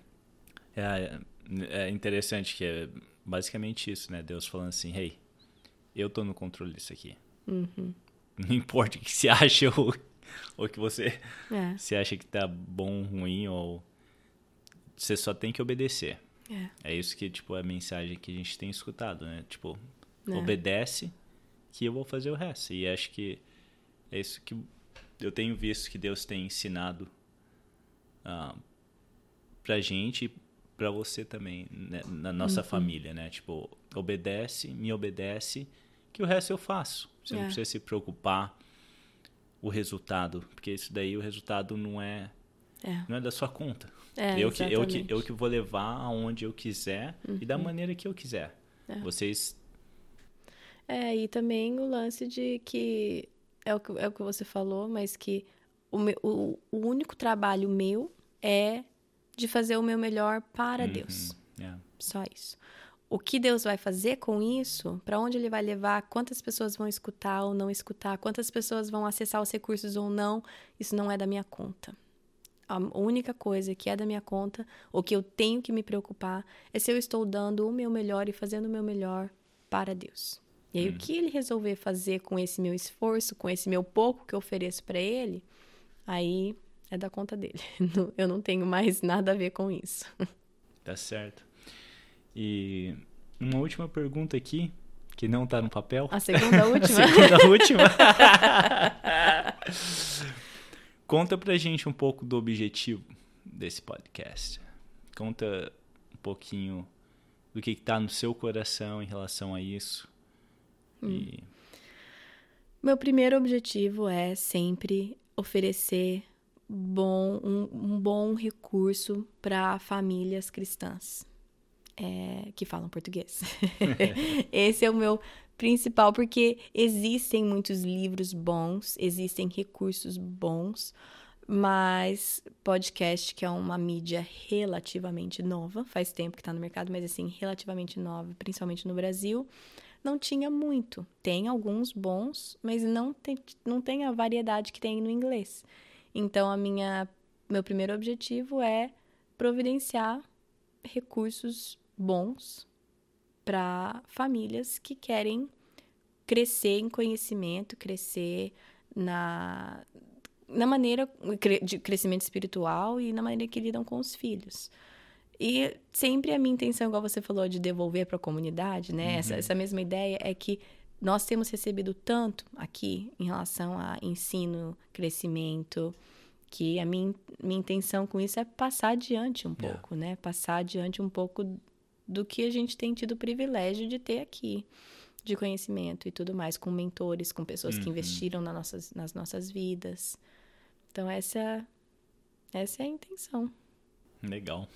É, é interessante que é basicamente isso, né? Deus falando assim, hey, eu tô no controle disso aqui. Uhum. Não importa o que você acha ou ou que você É. se acha que tá bom, ruim ou você só tem que obedecer. É. É isso que tipo é a mensagem que a gente tem escutado, né? Tipo, É. obedece que eu vou fazer o resto. E acho que é isso que eu tenho visto que Deus tem ensinado ah, pra gente e pra você também, né? na nossa Uhum. família, né? Tipo, obedece, me obedece, que o resto eu faço. Você não É. precisa se preocupar o resultado, porque isso daí o resultado não é É. não é da sua conta. É, eu, que, eu, que, eu que vou levar aonde eu quiser e da Uhum. maneira que eu quiser. É. Vocês. É, e também o lance de que é o que, é o que você falou, mas que o, meu, o, o único trabalho meu é de fazer o meu melhor para Deus. Uhum, é. Só isso. O que Deus vai fazer com isso, para onde ele vai levar, quantas pessoas vão escutar ou não escutar, quantas pessoas vão acessar os recursos ou não, isso não é da minha conta. A única coisa que é da minha conta, ou que eu tenho que me preocupar, é se eu estou dando o meu melhor e fazendo o meu melhor para Deus. E aí, o que ele resolver fazer com esse meu esforço, com esse meu pouco que eu ofereço para ele, aí é da conta dele. Eu não tenho mais nada a ver com isso. Tá certo. E uma última pergunta aqui, que não tá no papel. A segunda, última? Segunda última. Conta pra gente um pouco do objetivo desse podcast. Conta um pouquinho do que, que tá no seu coração em relação a isso. E Meu primeiro objetivo é sempre oferecer bom, um, um bom recurso para famílias cristãs é, que falam português. Esse é o meu principal, porque existem muitos livros bons, existem recursos bons, mas podcast, que é uma mídia relativamente nova, faz tempo que está no mercado, mas assim, relativamente nova, principalmente no Brasil, não tinha muito. Tem alguns bons, mas não tem, não tem a variedade que tem no inglês. Então, a minha, meu primeiro objetivo é providenciar recursos bons para famílias que querem crescer em conhecimento, crescer na, na maneira de crescimento espiritual e na maneira que lidam com os filhos. E sempre a minha intenção, igual você falou, de devolver para a comunidade, né? Uhum. Essa, essa mesma ideia é que nós temos recebido tanto aqui em relação a ensino, crescimento, que a minha, minha intenção com isso é passar adiante um Yeah. pouco, né? Passar adiante um pouco do que a gente tem tido o privilégio de ter aqui, de conhecimento e tudo mais, com mentores, com pessoas que Uhum. investiram nas nossas, nas nossas vidas. Então, essa, essa é a intenção. legal.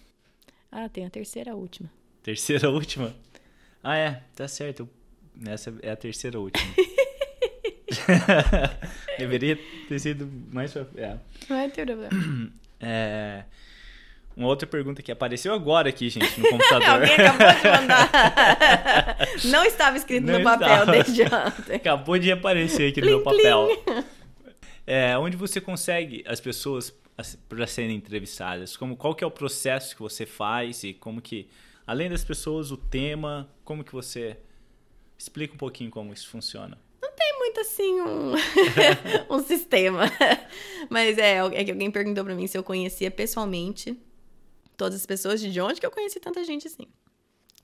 Ah, tem a terceira, última. Terceira última? Ah, é, tá certo. Essa é a terceira última. Deveria ter sido mais é. Não ter problema. É, uma outra pergunta que apareceu agora aqui, gente, no computador. Alguém acabou de mandar. Não estava escrito Não no papel estava. desde ontem. Acabou de aparecer aqui no meu papel. É, onde você consegue as pessoas para serem entrevistadas? Como, qual que é o processo que você faz e como que, além das pessoas, o tema, como que você... Explica um pouquinho como isso funciona tem muito assim um, um sistema. Mas é, é que alguém perguntou para mim se eu conhecia pessoalmente todas as pessoas, de onde que eu conheci tanta gente assim.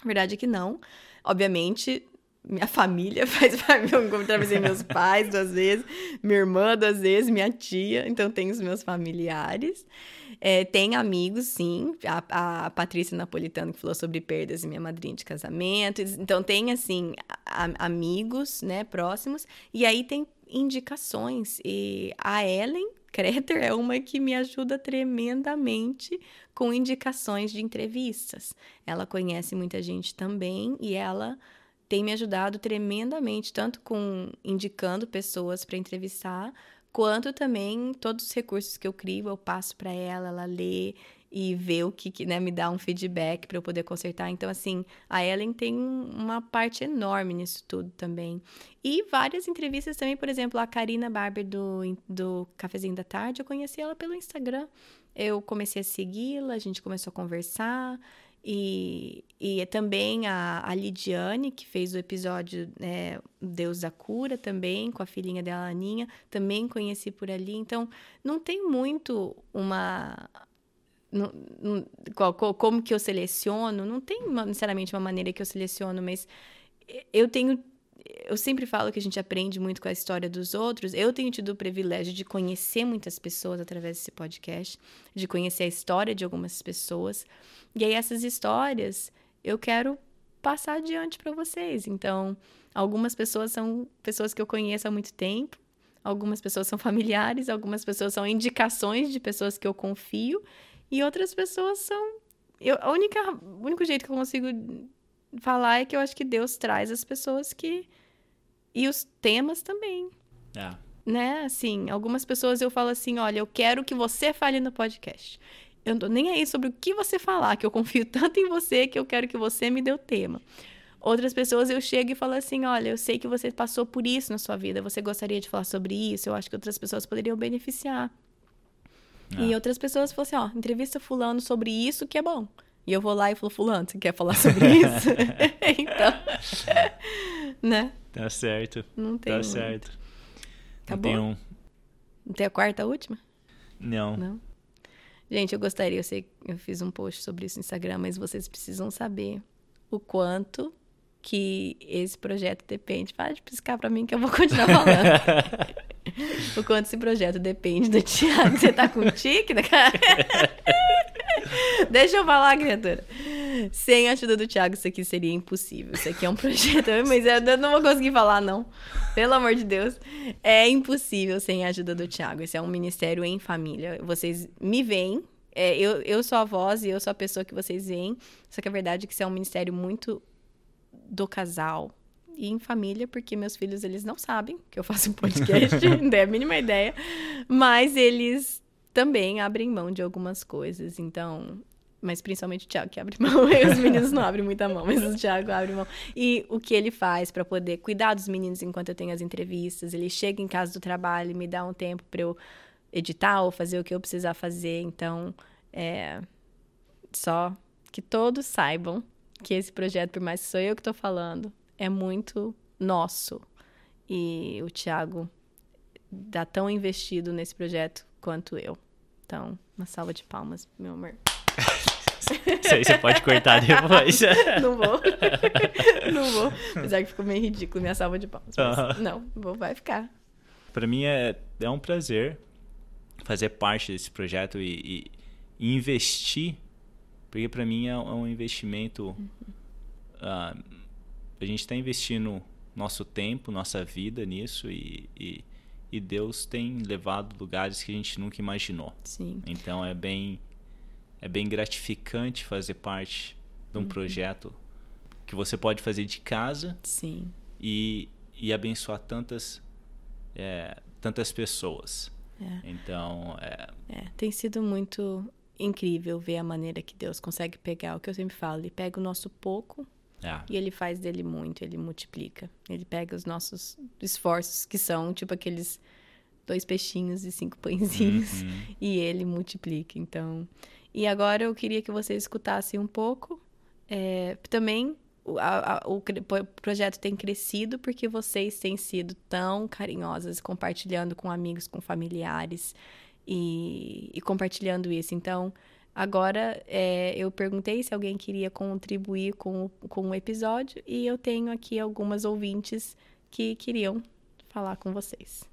A verdade é que não. Obviamente, minha família faz parte. Eu atravessei meus pais duas vezes, minha irmã duas vezes, minha tia. Então, tem os meus familiares. É, tem amigos, sim. A, a Patrícia Napolitano, que falou sobre perdas, e minha madrinha de casamento. Então, tem, assim, a, amigos, né, próximos. E aí tem indicações. E a Ellen Kreter é uma que me ajuda tremendamente com indicações de entrevistas. Ela conhece muita gente também e ela tem me ajudado tremendamente, tanto com indicando pessoas para entrevistar, quanto também todos os recursos que eu crio, eu passo para ela, ela lê e vê o que, que né, me dá um feedback para eu poder consertar. Então, assim, a Ellen tem uma parte enorme nisso tudo também. E várias entrevistas também, por exemplo, a Karina Barber do, do Cafezinho da Tarde, eu conheci ela pelo Instagram. Eu comecei a segui-la, a gente começou a conversar. E, e também a, a Lidiane, que fez o episódio né, Deus da Cura, também, com a filhinha dela, Aninha, também conheci por ali. Então, não tem muito uma. Não, não, qual, como que eu seleciono? Não tem uma, necessariamente uma maneira que eu seleciono, mas eu tenho eu sempre falo que a gente aprende muito com a história dos outros. Eu tenho tido o privilégio de conhecer muitas pessoas através desse podcast, de conhecer a história de algumas pessoas. E aí essas histórias eu quero passar adiante para vocês. Então, algumas pessoas são pessoas que eu conheço há muito tempo, algumas pessoas são familiares, algumas pessoas são indicações de pessoas que eu confio e outras pessoas são eu, a única, o único jeito que eu consigo falar é que eu acho que Deus traz as pessoas que. E os temas também. É. Né? Assim, algumas pessoas eu falo assim: olha, eu quero que você fale no podcast. Eu não tô nem aí sobre o que você falar, que eu confio tanto em você que eu quero que você me dê o tema. Outras pessoas eu chego e falo assim: olha, eu sei que você passou por isso na sua vida, você gostaria de falar sobre isso, eu acho que outras pessoas poderiam beneficiar. E é. outras pessoas falam assim: ó, entrevista Fulano sobre isso que é bom. E eu vou lá e falo, fulano, você quer falar sobre isso? então, né? Tá certo. Não tem. Tá um... certo. Acabou? Não tem, um... não tem a quarta última? Não. Não. Gente, eu gostaria, eu sei que eu fiz um post sobre isso no Instagram, mas vocês precisam saber o quanto que esse projeto depende. Para de piscar para mim que eu vou continuar falando. o quanto esse projeto depende do Thiago. Você tá com tique da cara? Deixa eu falar, criatura. Sem a ajuda do Thiago, isso aqui seria impossível. Isso aqui é um projeto, mas eu não vou conseguir falar, não. Pelo amor de Deus. É impossível sem a ajuda do Thiago. Esse é um ministério em família. Vocês me veem. É, eu, eu sou a voz e eu sou a pessoa que vocês veem. Só que a verdade é que isso é um ministério muito do casal, e em família, porque meus filhos eles não sabem que eu faço um podcast, não tem a mínima ideia, mas eles também abrem mão de algumas coisas. Então, mas principalmente o Thiago que abre mão. Os meninos não abrem muita mão, mas o Thiago abre mão. E o que ele faz para poder cuidar dos meninos enquanto eu tenho as entrevistas, ele chega em casa do trabalho e me dá um tempo para eu editar ou fazer o que eu precisar fazer. Então, é só que todos saibam que esse projeto, por mais que sou eu que estou falando, é muito nosso. E o Thiago dá tão investido nesse projeto quanto eu. Então, uma salva de palmas, meu amor. Isso aí você pode cortar depois. não vou. não vou. Apesar que ficou meio ridículo minha salva de palmas. Mas Não, vou, vai ficar. Para mim é, é um prazer fazer parte desse projeto e, e investir, porque para mim é um investimento. Uhum. Uh, a gente está investindo nosso tempo, nossa vida nisso e, e e Deus tem levado lugares que a gente nunca imaginou. Sim. Então é bem é bem gratificante fazer parte de um uhum. projeto que você pode fazer de casa. Sim. E, e abençoar tantas é, tantas pessoas. É. Então é... é tem sido muito incrível ver a maneira que Deus consegue pegar o que eu sempre falo. Ele pega o nosso pouco é. e ele faz dele muito, ele multiplica. Ele pega os nossos esforços, que são tipo aqueles dois peixinhos e cinco pãezinhos, uhum. e ele multiplica. Então, e agora eu queria que você escutasse um pouco. É, também a, a, o, o projeto tem crescido porque vocês têm sido tão carinhosas, compartilhando com amigos, com familiares e, e compartilhando isso. Então, agora é, eu perguntei se alguém queria contribuir com, com o episódio e eu tenho aqui algumas ouvintes que queriam falar com vocês.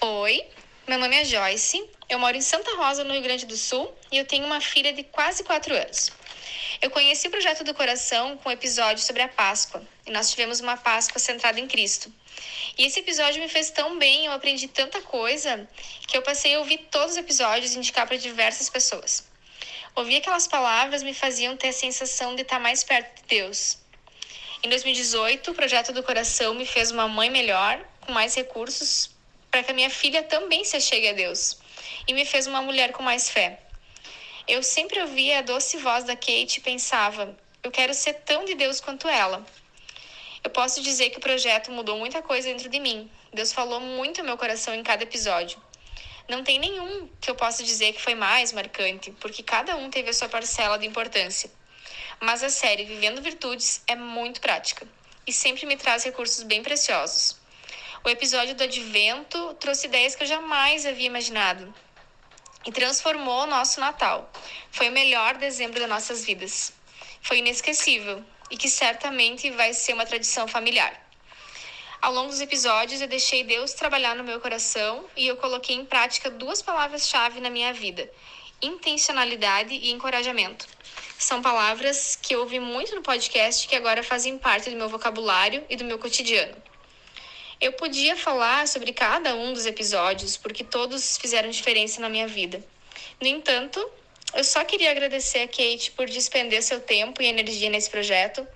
Oi, meu nome é Joyce, eu moro em Santa Rosa, no Rio Grande do Sul, e eu tenho uma filha de quase 4 anos. Eu conheci o Projeto do Coração com um episódio sobre a Páscoa, e nós tivemos uma Páscoa centrada em Cristo. E esse episódio me fez tão bem, eu aprendi tanta coisa, que eu passei a ouvir todos os episódios e indicar para diversas pessoas. Ouvir aquelas palavras me faziam ter a sensação de estar mais perto de Deus. Em 2018, o Projeto do Coração me fez uma mãe melhor, com mais recursos, para que a minha filha também se achegue a Deus e me fez uma mulher com mais fé. Eu sempre ouvia a doce voz da Kate e pensava: eu quero ser tão de Deus quanto ela. Eu posso dizer que o projeto mudou muita coisa dentro de mim. Deus falou muito ao meu coração em cada episódio. Não tem nenhum que eu possa dizer que foi mais marcante, porque cada um teve a sua parcela de importância. Mas a série Vivendo Virtudes é muito prática e sempre me traz recursos bem preciosos. O episódio do Advento trouxe ideias que eu jamais havia imaginado e transformou o nosso Natal. Foi o melhor dezembro das nossas vidas. Foi inesquecível e que certamente vai ser uma tradição familiar. Ao longo dos episódios, eu deixei Deus trabalhar no meu coração e eu coloquei em prática duas palavras-chave na minha vida: intencionalidade e encorajamento. São palavras que eu ouvi muito no podcast que agora fazem parte do meu vocabulário e do meu cotidiano. Eu podia falar sobre cada um dos episódios, porque todos fizeram diferença na minha vida. No entanto, eu só queria agradecer a Kate por despender seu tempo e energia nesse projeto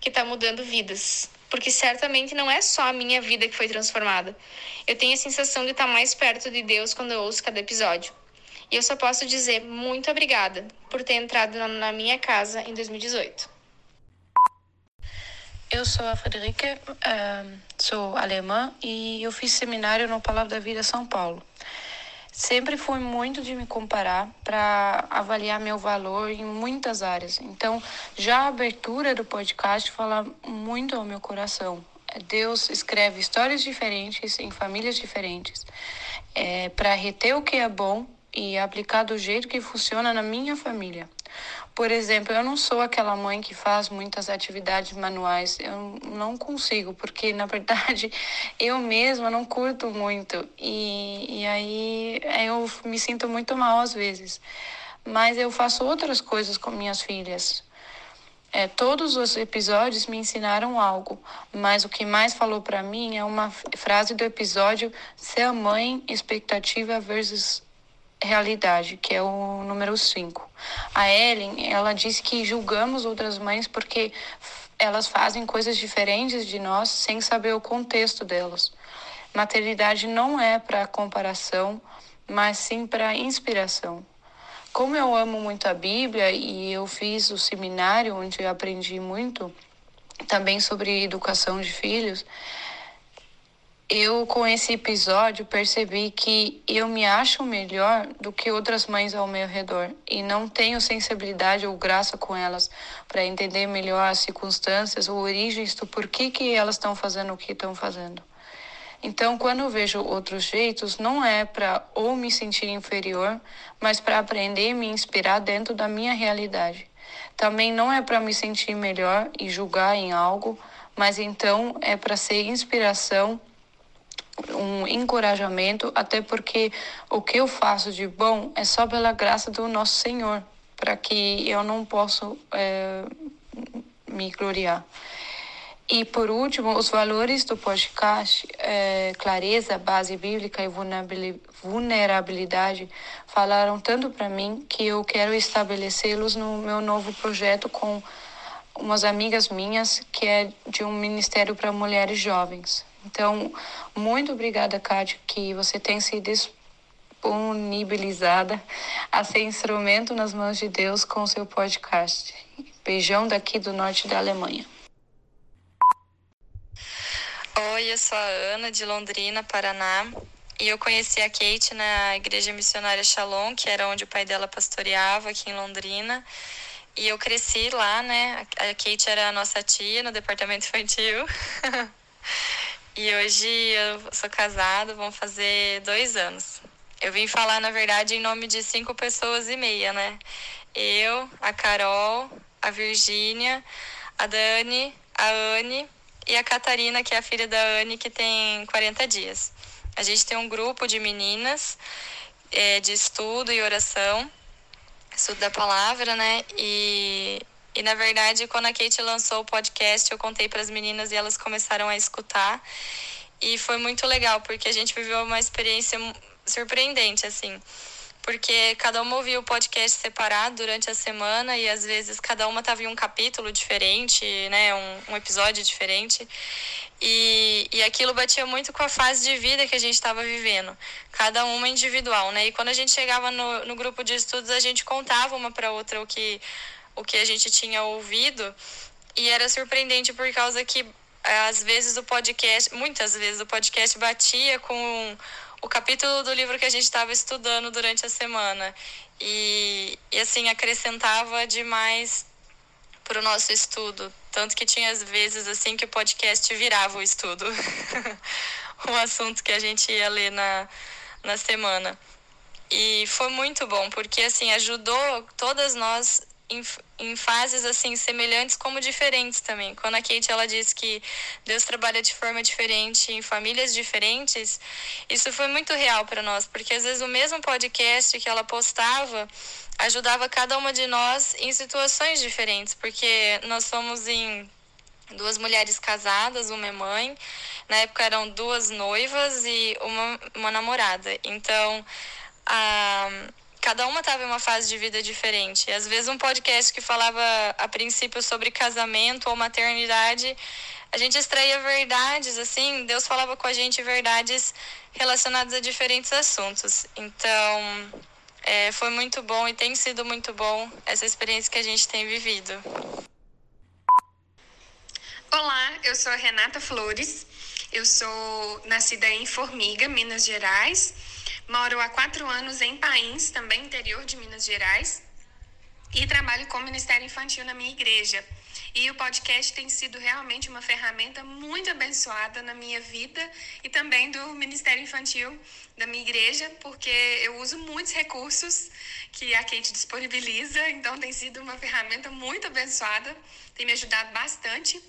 que está mudando vidas. Porque certamente não é só a minha vida que foi transformada. Eu tenho a sensação de estar tá mais perto de Deus quando eu ouço cada episódio. E eu só posso dizer muito obrigada por ter entrado na minha casa em 2018. Eu sou a Frederica, uh, sou alemã e eu fiz seminário no Palavra da Vida São Paulo. Sempre fui muito de me comparar para avaliar meu valor em muitas áreas. Então, já a abertura do podcast fala muito ao meu coração. Deus escreve histórias diferentes em famílias diferentes é, para reter o que é bom e aplicar do jeito que funciona na minha família. Por exemplo, eu não sou aquela mãe que faz muitas atividades manuais. Eu não consigo, porque na verdade eu mesma não curto muito. E, e aí eu me sinto muito mal às vezes. Mas eu faço outras coisas com minhas filhas. É, todos os episódios me ensinaram algo, mas o que mais falou para mim é uma frase do episódio Ser a mãe, expectativa versus realidade, que é o número 5. A Ellen, ela diz que julgamos outras mães porque elas fazem coisas diferentes de nós sem saber o contexto delas. Maternidade não é para comparação, mas sim para inspiração. Como eu amo muito a Bíblia e eu fiz o seminário onde aprendi muito também sobre educação de filhos, eu com esse episódio percebi que eu me acho melhor do que outras mães ao meu redor e não tenho sensibilidade ou graça com elas para entender melhor as circunstâncias ou origens do porquê que elas estão fazendo o que estão fazendo. Então, quando eu vejo outros jeitos, não é para ou me sentir inferior, mas para aprender e me inspirar dentro da minha realidade. Também não é para me sentir melhor e julgar em algo, mas então é para ser inspiração um encorajamento, até porque o que eu faço de bom é só pela graça do nosso Senhor, para que eu não possa é, me gloriar. E por último, os valores do podcast, é, clareza, base bíblica e vulnerabilidade, falaram tanto para mim que eu quero estabelecê-los no meu novo projeto com umas amigas minhas, que é de um ministério para mulheres jovens. Então, muito obrigada, Kátia, que você tem se disponibilizada a ser instrumento nas mãos de Deus com seu podcast. Beijão daqui do norte da Alemanha. Oi, eu sou a Ana de Londrina, Paraná. E eu conheci a Kate na Igreja Missionária Shalom, que era onde o pai dela pastoreava aqui em Londrina. E eu cresci lá, né? A Kate era a nossa tia no departamento infantil. e hoje eu sou casada, vão fazer dois anos. Eu vim falar, na verdade, em nome de cinco pessoas e meia, né? Eu, a Carol, a Virgínia, a Dani, a Anne e a Catarina, que é a filha da Anne, que tem 40 dias. A gente tem um grupo de meninas é, de estudo e oração estudo da palavra, né? E, e na verdade, quando a Kate lançou o podcast, eu contei para as meninas e elas começaram a escutar. E foi muito legal, porque a gente viveu uma experiência surpreendente, assim. Porque cada uma ouvia o podcast separado durante a semana e às vezes cada uma estava em um capítulo diferente, né? Um, um episódio diferente. E, e aquilo batia muito com a fase de vida que a gente estava vivendo, cada uma individual, né? E quando a gente chegava no, no grupo de estudos, a gente contava uma para outra o que, o que a gente tinha ouvido, e era surpreendente por causa que às vezes o podcast, muitas vezes o podcast batia com o capítulo do livro que a gente estava estudando durante a semana. E, e assim, acrescentava demais para o nosso estudo. Tanto que tinha às vezes assim que o podcast virava o estudo. um assunto que a gente ia ler na, na semana. E foi muito bom, porque assim, ajudou todas nós em, em fases assim semelhantes como diferentes também. Quando a Kate ela diz que Deus trabalha de forma diferente em famílias diferentes, isso foi muito real para nós, porque às vezes o mesmo podcast que ela postava ajudava cada uma de nós em situações diferentes, porque nós somos em duas mulheres casadas, uma é mãe. Na época eram duas noivas e uma, uma namorada. Então, a cada uma estava em uma fase de vida diferente. Às vezes um podcast que falava a princípio sobre casamento ou maternidade, a gente extraía verdades, assim, Deus falava com a gente verdades relacionadas a diferentes assuntos. Então, é, foi muito bom e tem sido muito bom essa experiência que a gente tem vivido. Olá, eu sou a Renata Flores. Eu sou nascida em Formiga, Minas Gerais. Moro há quatro anos em Pains, também interior de Minas Gerais, e trabalho com o Ministério Infantil na minha igreja. E o podcast tem sido realmente uma ferramenta muito abençoada na minha vida e também do Ministério Infantil da minha igreja, porque eu uso muitos recursos que a Kate disponibiliza, então tem sido uma ferramenta muito abençoada, tem me ajudado bastante.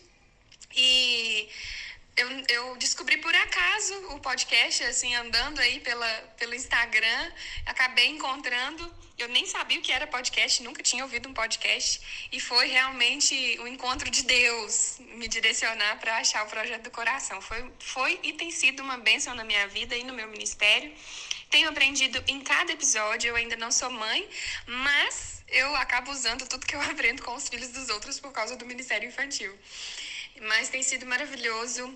E eu, eu descobri por acaso o podcast, assim, andando aí pela, pelo Instagram, acabei encontrando. Eu nem sabia o que era podcast, nunca tinha ouvido um podcast. E foi realmente o encontro de Deus me direcionar para achar o projeto do coração. Foi, foi e tem sido uma bênção na minha vida e no meu ministério. Tenho aprendido em cada episódio, eu ainda não sou mãe, mas eu acabo usando tudo que eu aprendo com os filhos dos outros por causa do Ministério Infantil. Mas tem sido maravilhoso.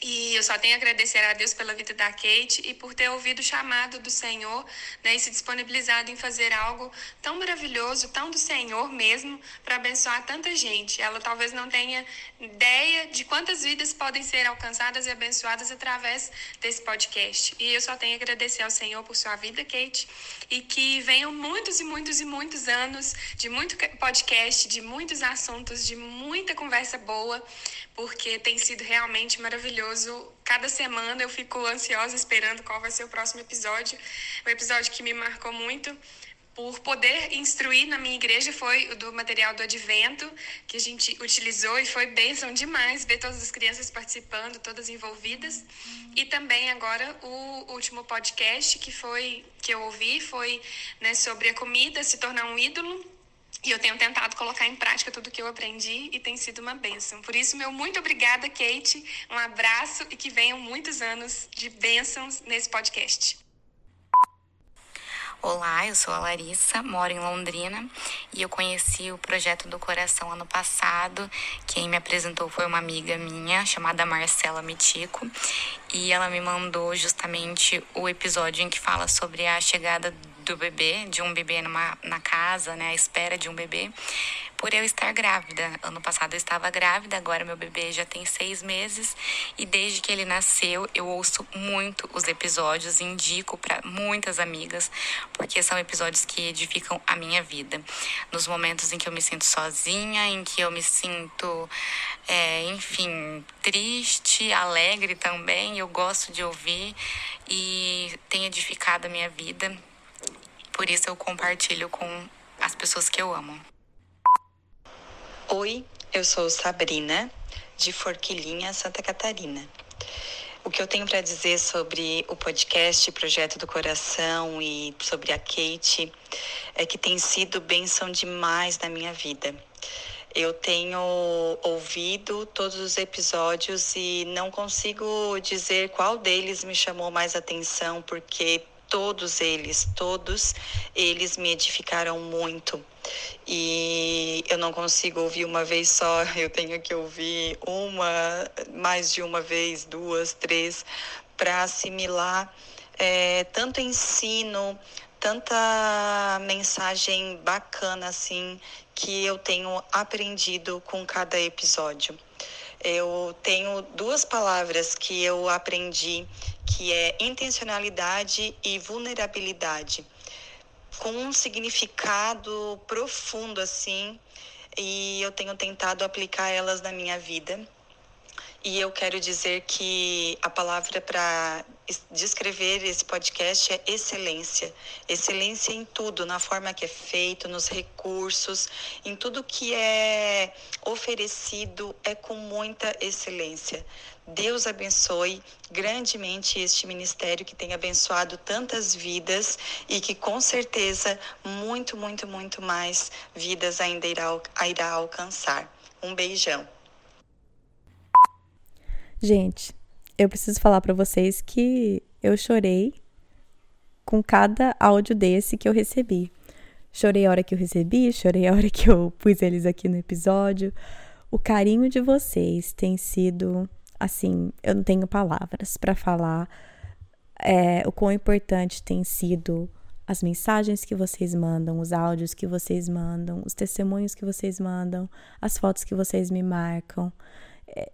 E eu só tenho a agradecer a Deus pela vida da Kate e por ter ouvido o chamado do Senhor né, e se disponibilizado em fazer algo tão maravilhoso, tão do Senhor mesmo, para abençoar tanta gente. Ela talvez não tenha ideia de quantas vidas podem ser alcançadas e abençoadas através desse podcast. E eu só tenho a agradecer ao Senhor por sua vida, Kate, e que venham muitos e muitos e muitos anos de muito podcast, de muitos assuntos, de muita conversa boa porque tem sido realmente maravilhoso. Cada semana eu fico ansiosa esperando qual vai ser o próximo episódio. O episódio que me marcou muito por poder instruir na minha igreja foi o do material do advento que a gente utilizou e foi bênção demais ver todas as crianças participando, todas envolvidas. E também agora o último podcast que foi que eu ouvi foi né, sobre a comida se tornar um ídolo e eu tenho tentado colocar em prática tudo que eu aprendi e tem sido uma bênção. Por isso, meu muito obrigada, Kate. Um abraço e que venham muitos anos de bênçãos nesse podcast. Olá, eu sou a Larissa, moro em Londrina e eu conheci o projeto do Coração ano passado. Quem me apresentou foi uma amiga minha chamada Marcela Mitico e ela me mandou justamente o episódio em que fala sobre a chegada do bebê, de um bebê numa, na casa, né, a espera de um bebê por eu estar grávida. Ano passado eu estava grávida, agora meu bebê já tem seis meses e desde que ele nasceu eu ouço muito os episódios, indico para muitas amigas, porque são episódios que edificam a minha vida. Nos momentos em que eu me sinto sozinha, em que eu me sinto, é, enfim, triste, alegre também, eu gosto de ouvir e tem edificado a minha vida. Por isso eu compartilho com as pessoas que eu amo. Oi, eu sou Sabrina, de Forquilinha, Santa Catarina. O que eu tenho para dizer sobre o podcast Projeto do Coração e sobre a Kate é que tem sido bênção demais na minha vida. Eu tenho ouvido todos os episódios e não consigo dizer qual deles me chamou mais atenção, porque todos eles, todos eles me edificaram muito. E eu não consigo ouvir uma vez só, eu tenho que ouvir uma, mais de uma vez, duas, três, para assimilar é, tanto ensino, tanta mensagem bacana assim que eu tenho aprendido com cada episódio. Eu tenho duas palavras que eu aprendi que é intencionalidade e vulnerabilidade, com um significado profundo assim, e eu tenho tentado aplicar elas na minha vida. E eu quero dizer que a palavra para descrever esse podcast é excelência. Excelência em tudo, na forma que é feito, nos recursos, em tudo que é oferecido, é com muita excelência. Deus abençoe grandemente este ministério que tem abençoado tantas vidas e que com certeza muito, muito, muito mais vidas ainda irá, irá alcançar. Um beijão. Gente, eu preciso falar para vocês que eu chorei com cada áudio desse que eu recebi. Chorei a hora que eu recebi, chorei a hora que eu pus eles aqui no episódio. O carinho de vocês tem sido, assim, eu não tenho palavras para falar é, o quão importante tem sido as mensagens que vocês mandam, os áudios que vocês mandam, os testemunhos que vocês mandam, as fotos que vocês me marcam. É,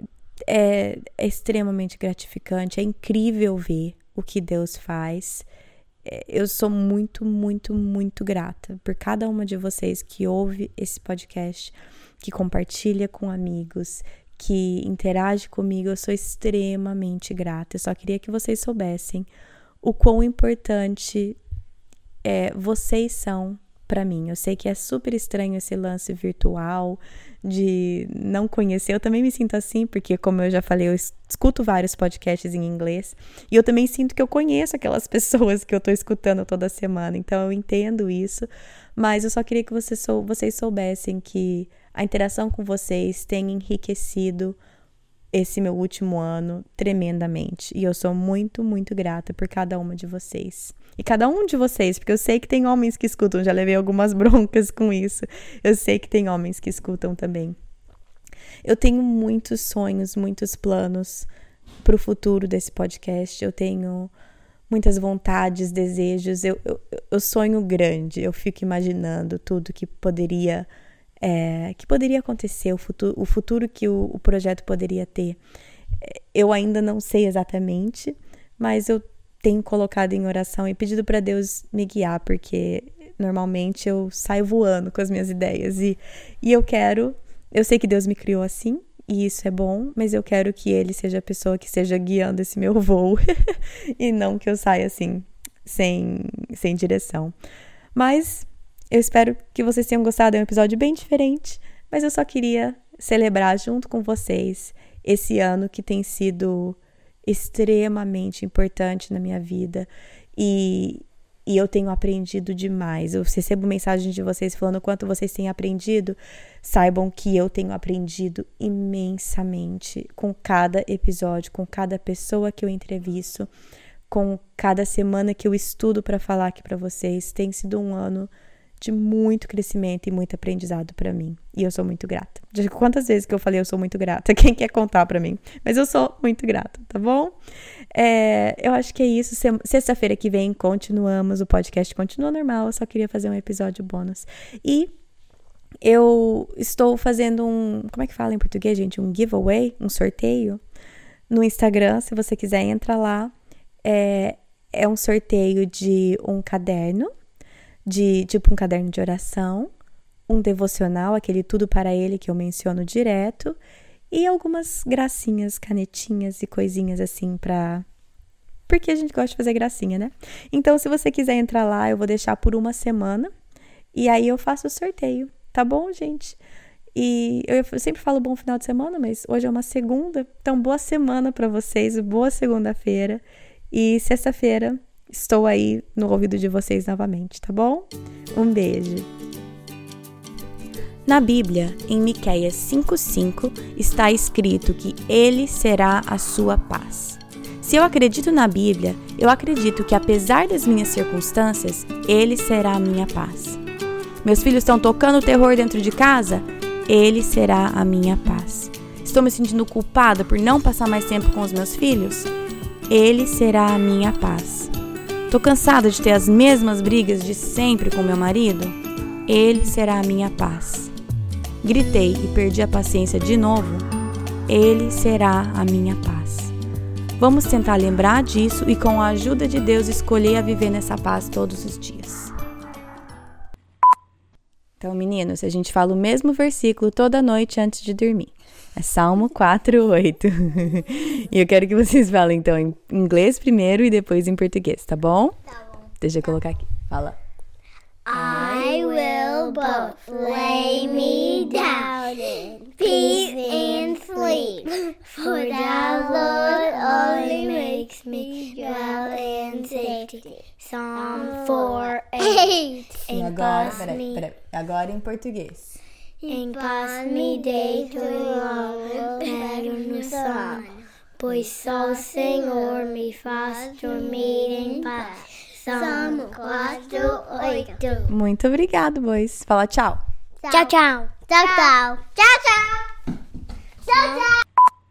é, é extremamente gratificante, é incrível ver o que Deus faz. É, eu sou muito, muito, muito grata por cada uma de vocês que ouve esse podcast, que compartilha com amigos, que interage comigo. Eu sou extremamente grata. Eu só queria que vocês soubessem o quão importante é, vocês são para mim. Eu sei que é super estranho esse lance virtual de não conhecer. Eu também me sinto assim, porque como eu já falei, eu escuto vários podcasts em inglês e eu também sinto que eu conheço aquelas pessoas que eu tô escutando toda semana. Então eu entendo isso, mas eu só queria que vocês, sou, vocês soubessem que a interação com vocês tem enriquecido esse meu último ano tremendamente. E eu sou muito, muito grata por cada uma de vocês. E cada um de vocês, porque eu sei que tem homens que escutam, já levei algumas broncas com isso. Eu sei que tem homens que escutam também. Eu tenho muitos sonhos, muitos planos para o futuro desse podcast. Eu tenho muitas vontades, desejos. Eu, eu, eu sonho grande. Eu fico imaginando tudo que poderia é, que poderia acontecer, o futuro, o futuro que o, o projeto poderia ter. Eu ainda não sei exatamente, mas eu tenho colocado em oração e pedido para Deus me guiar, porque normalmente eu saio voando com as minhas ideias e, e eu quero, eu sei que Deus me criou assim e isso é bom, mas eu quero que Ele seja a pessoa que esteja guiando esse meu voo e não que eu saia assim, sem, sem direção. Mas eu espero que vocês tenham gostado, é um episódio bem diferente, mas eu só queria celebrar junto com vocês esse ano que tem sido extremamente importante na minha vida e, e eu tenho aprendido demais. Eu recebo mensagens de vocês falando o quanto vocês têm aprendido. Saibam que eu tenho aprendido imensamente com cada episódio, com cada pessoa que eu entrevisto, com cada semana que eu estudo para falar aqui para vocês. Tem sido um ano de muito crescimento e muito aprendizado para mim. E eu sou muito grata. Quantas vezes que eu falei eu sou muito grata? Quem quer contar para mim? Mas eu sou muito grata, tá bom? É, eu acho que é isso. Sexta-feira que vem continuamos. O podcast continua normal. Eu só queria fazer um episódio bônus. E eu estou fazendo um. Como é que fala em português, gente? Um giveaway, um sorteio no Instagram. Se você quiser, entra lá. É, é um sorteio de um caderno de tipo um caderno de oração, um devocional, aquele tudo para ele que eu menciono direto, e algumas gracinhas, canetinhas e coisinhas assim para porque a gente gosta de fazer gracinha, né? Então, se você quiser entrar lá, eu vou deixar por uma semana e aí eu faço o sorteio, tá bom, gente? E eu sempre falo bom final de semana, mas hoje é uma segunda, então boa semana para vocês, boa segunda-feira. E sexta-feira estou aí no ouvido de vocês novamente, tá bom? Um beijo. Na Bíblia, em Miqueias 5:5, está escrito que ele será a sua paz. Se eu acredito na Bíblia, eu acredito que apesar das minhas circunstâncias, ele será a minha paz. Meus filhos estão tocando terror dentro de casa? Ele será a minha paz. Estou me sentindo culpada por não passar mais tempo com os meus filhos? Ele será a minha paz. Tô cansada de ter as mesmas brigas de sempre com meu marido? Ele será a minha paz. Gritei e perdi a paciência de novo? Ele será a minha paz. Vamos tentar lembrar disso e, com a ajuda de Deus, escolher a viver nessa paz todos os dias. Então, meninos, a gente fala o mesmo versículo toda noite antes de dormir. É Salmo 4, 8. e eu quero que vocês falem, então, em inglês primeiro e depois em português, tá bom? Tá bom. Deixa eu colocar aqui. Fala. I will both lay me down in peace and sleep, for the Lord only makes me dwell in safety. Psalm 4, 8. E agora, peraí, peraí. Agora em português. Em paz me deito e logo pego no sono, pois só o Senhor me faz dormir em paz. Salmo 4, 8. Muito obrigado, boys. Fala tchau. Tchau, tchau. Tchau, tchau. Tchau, tchau. Tchau, tchau.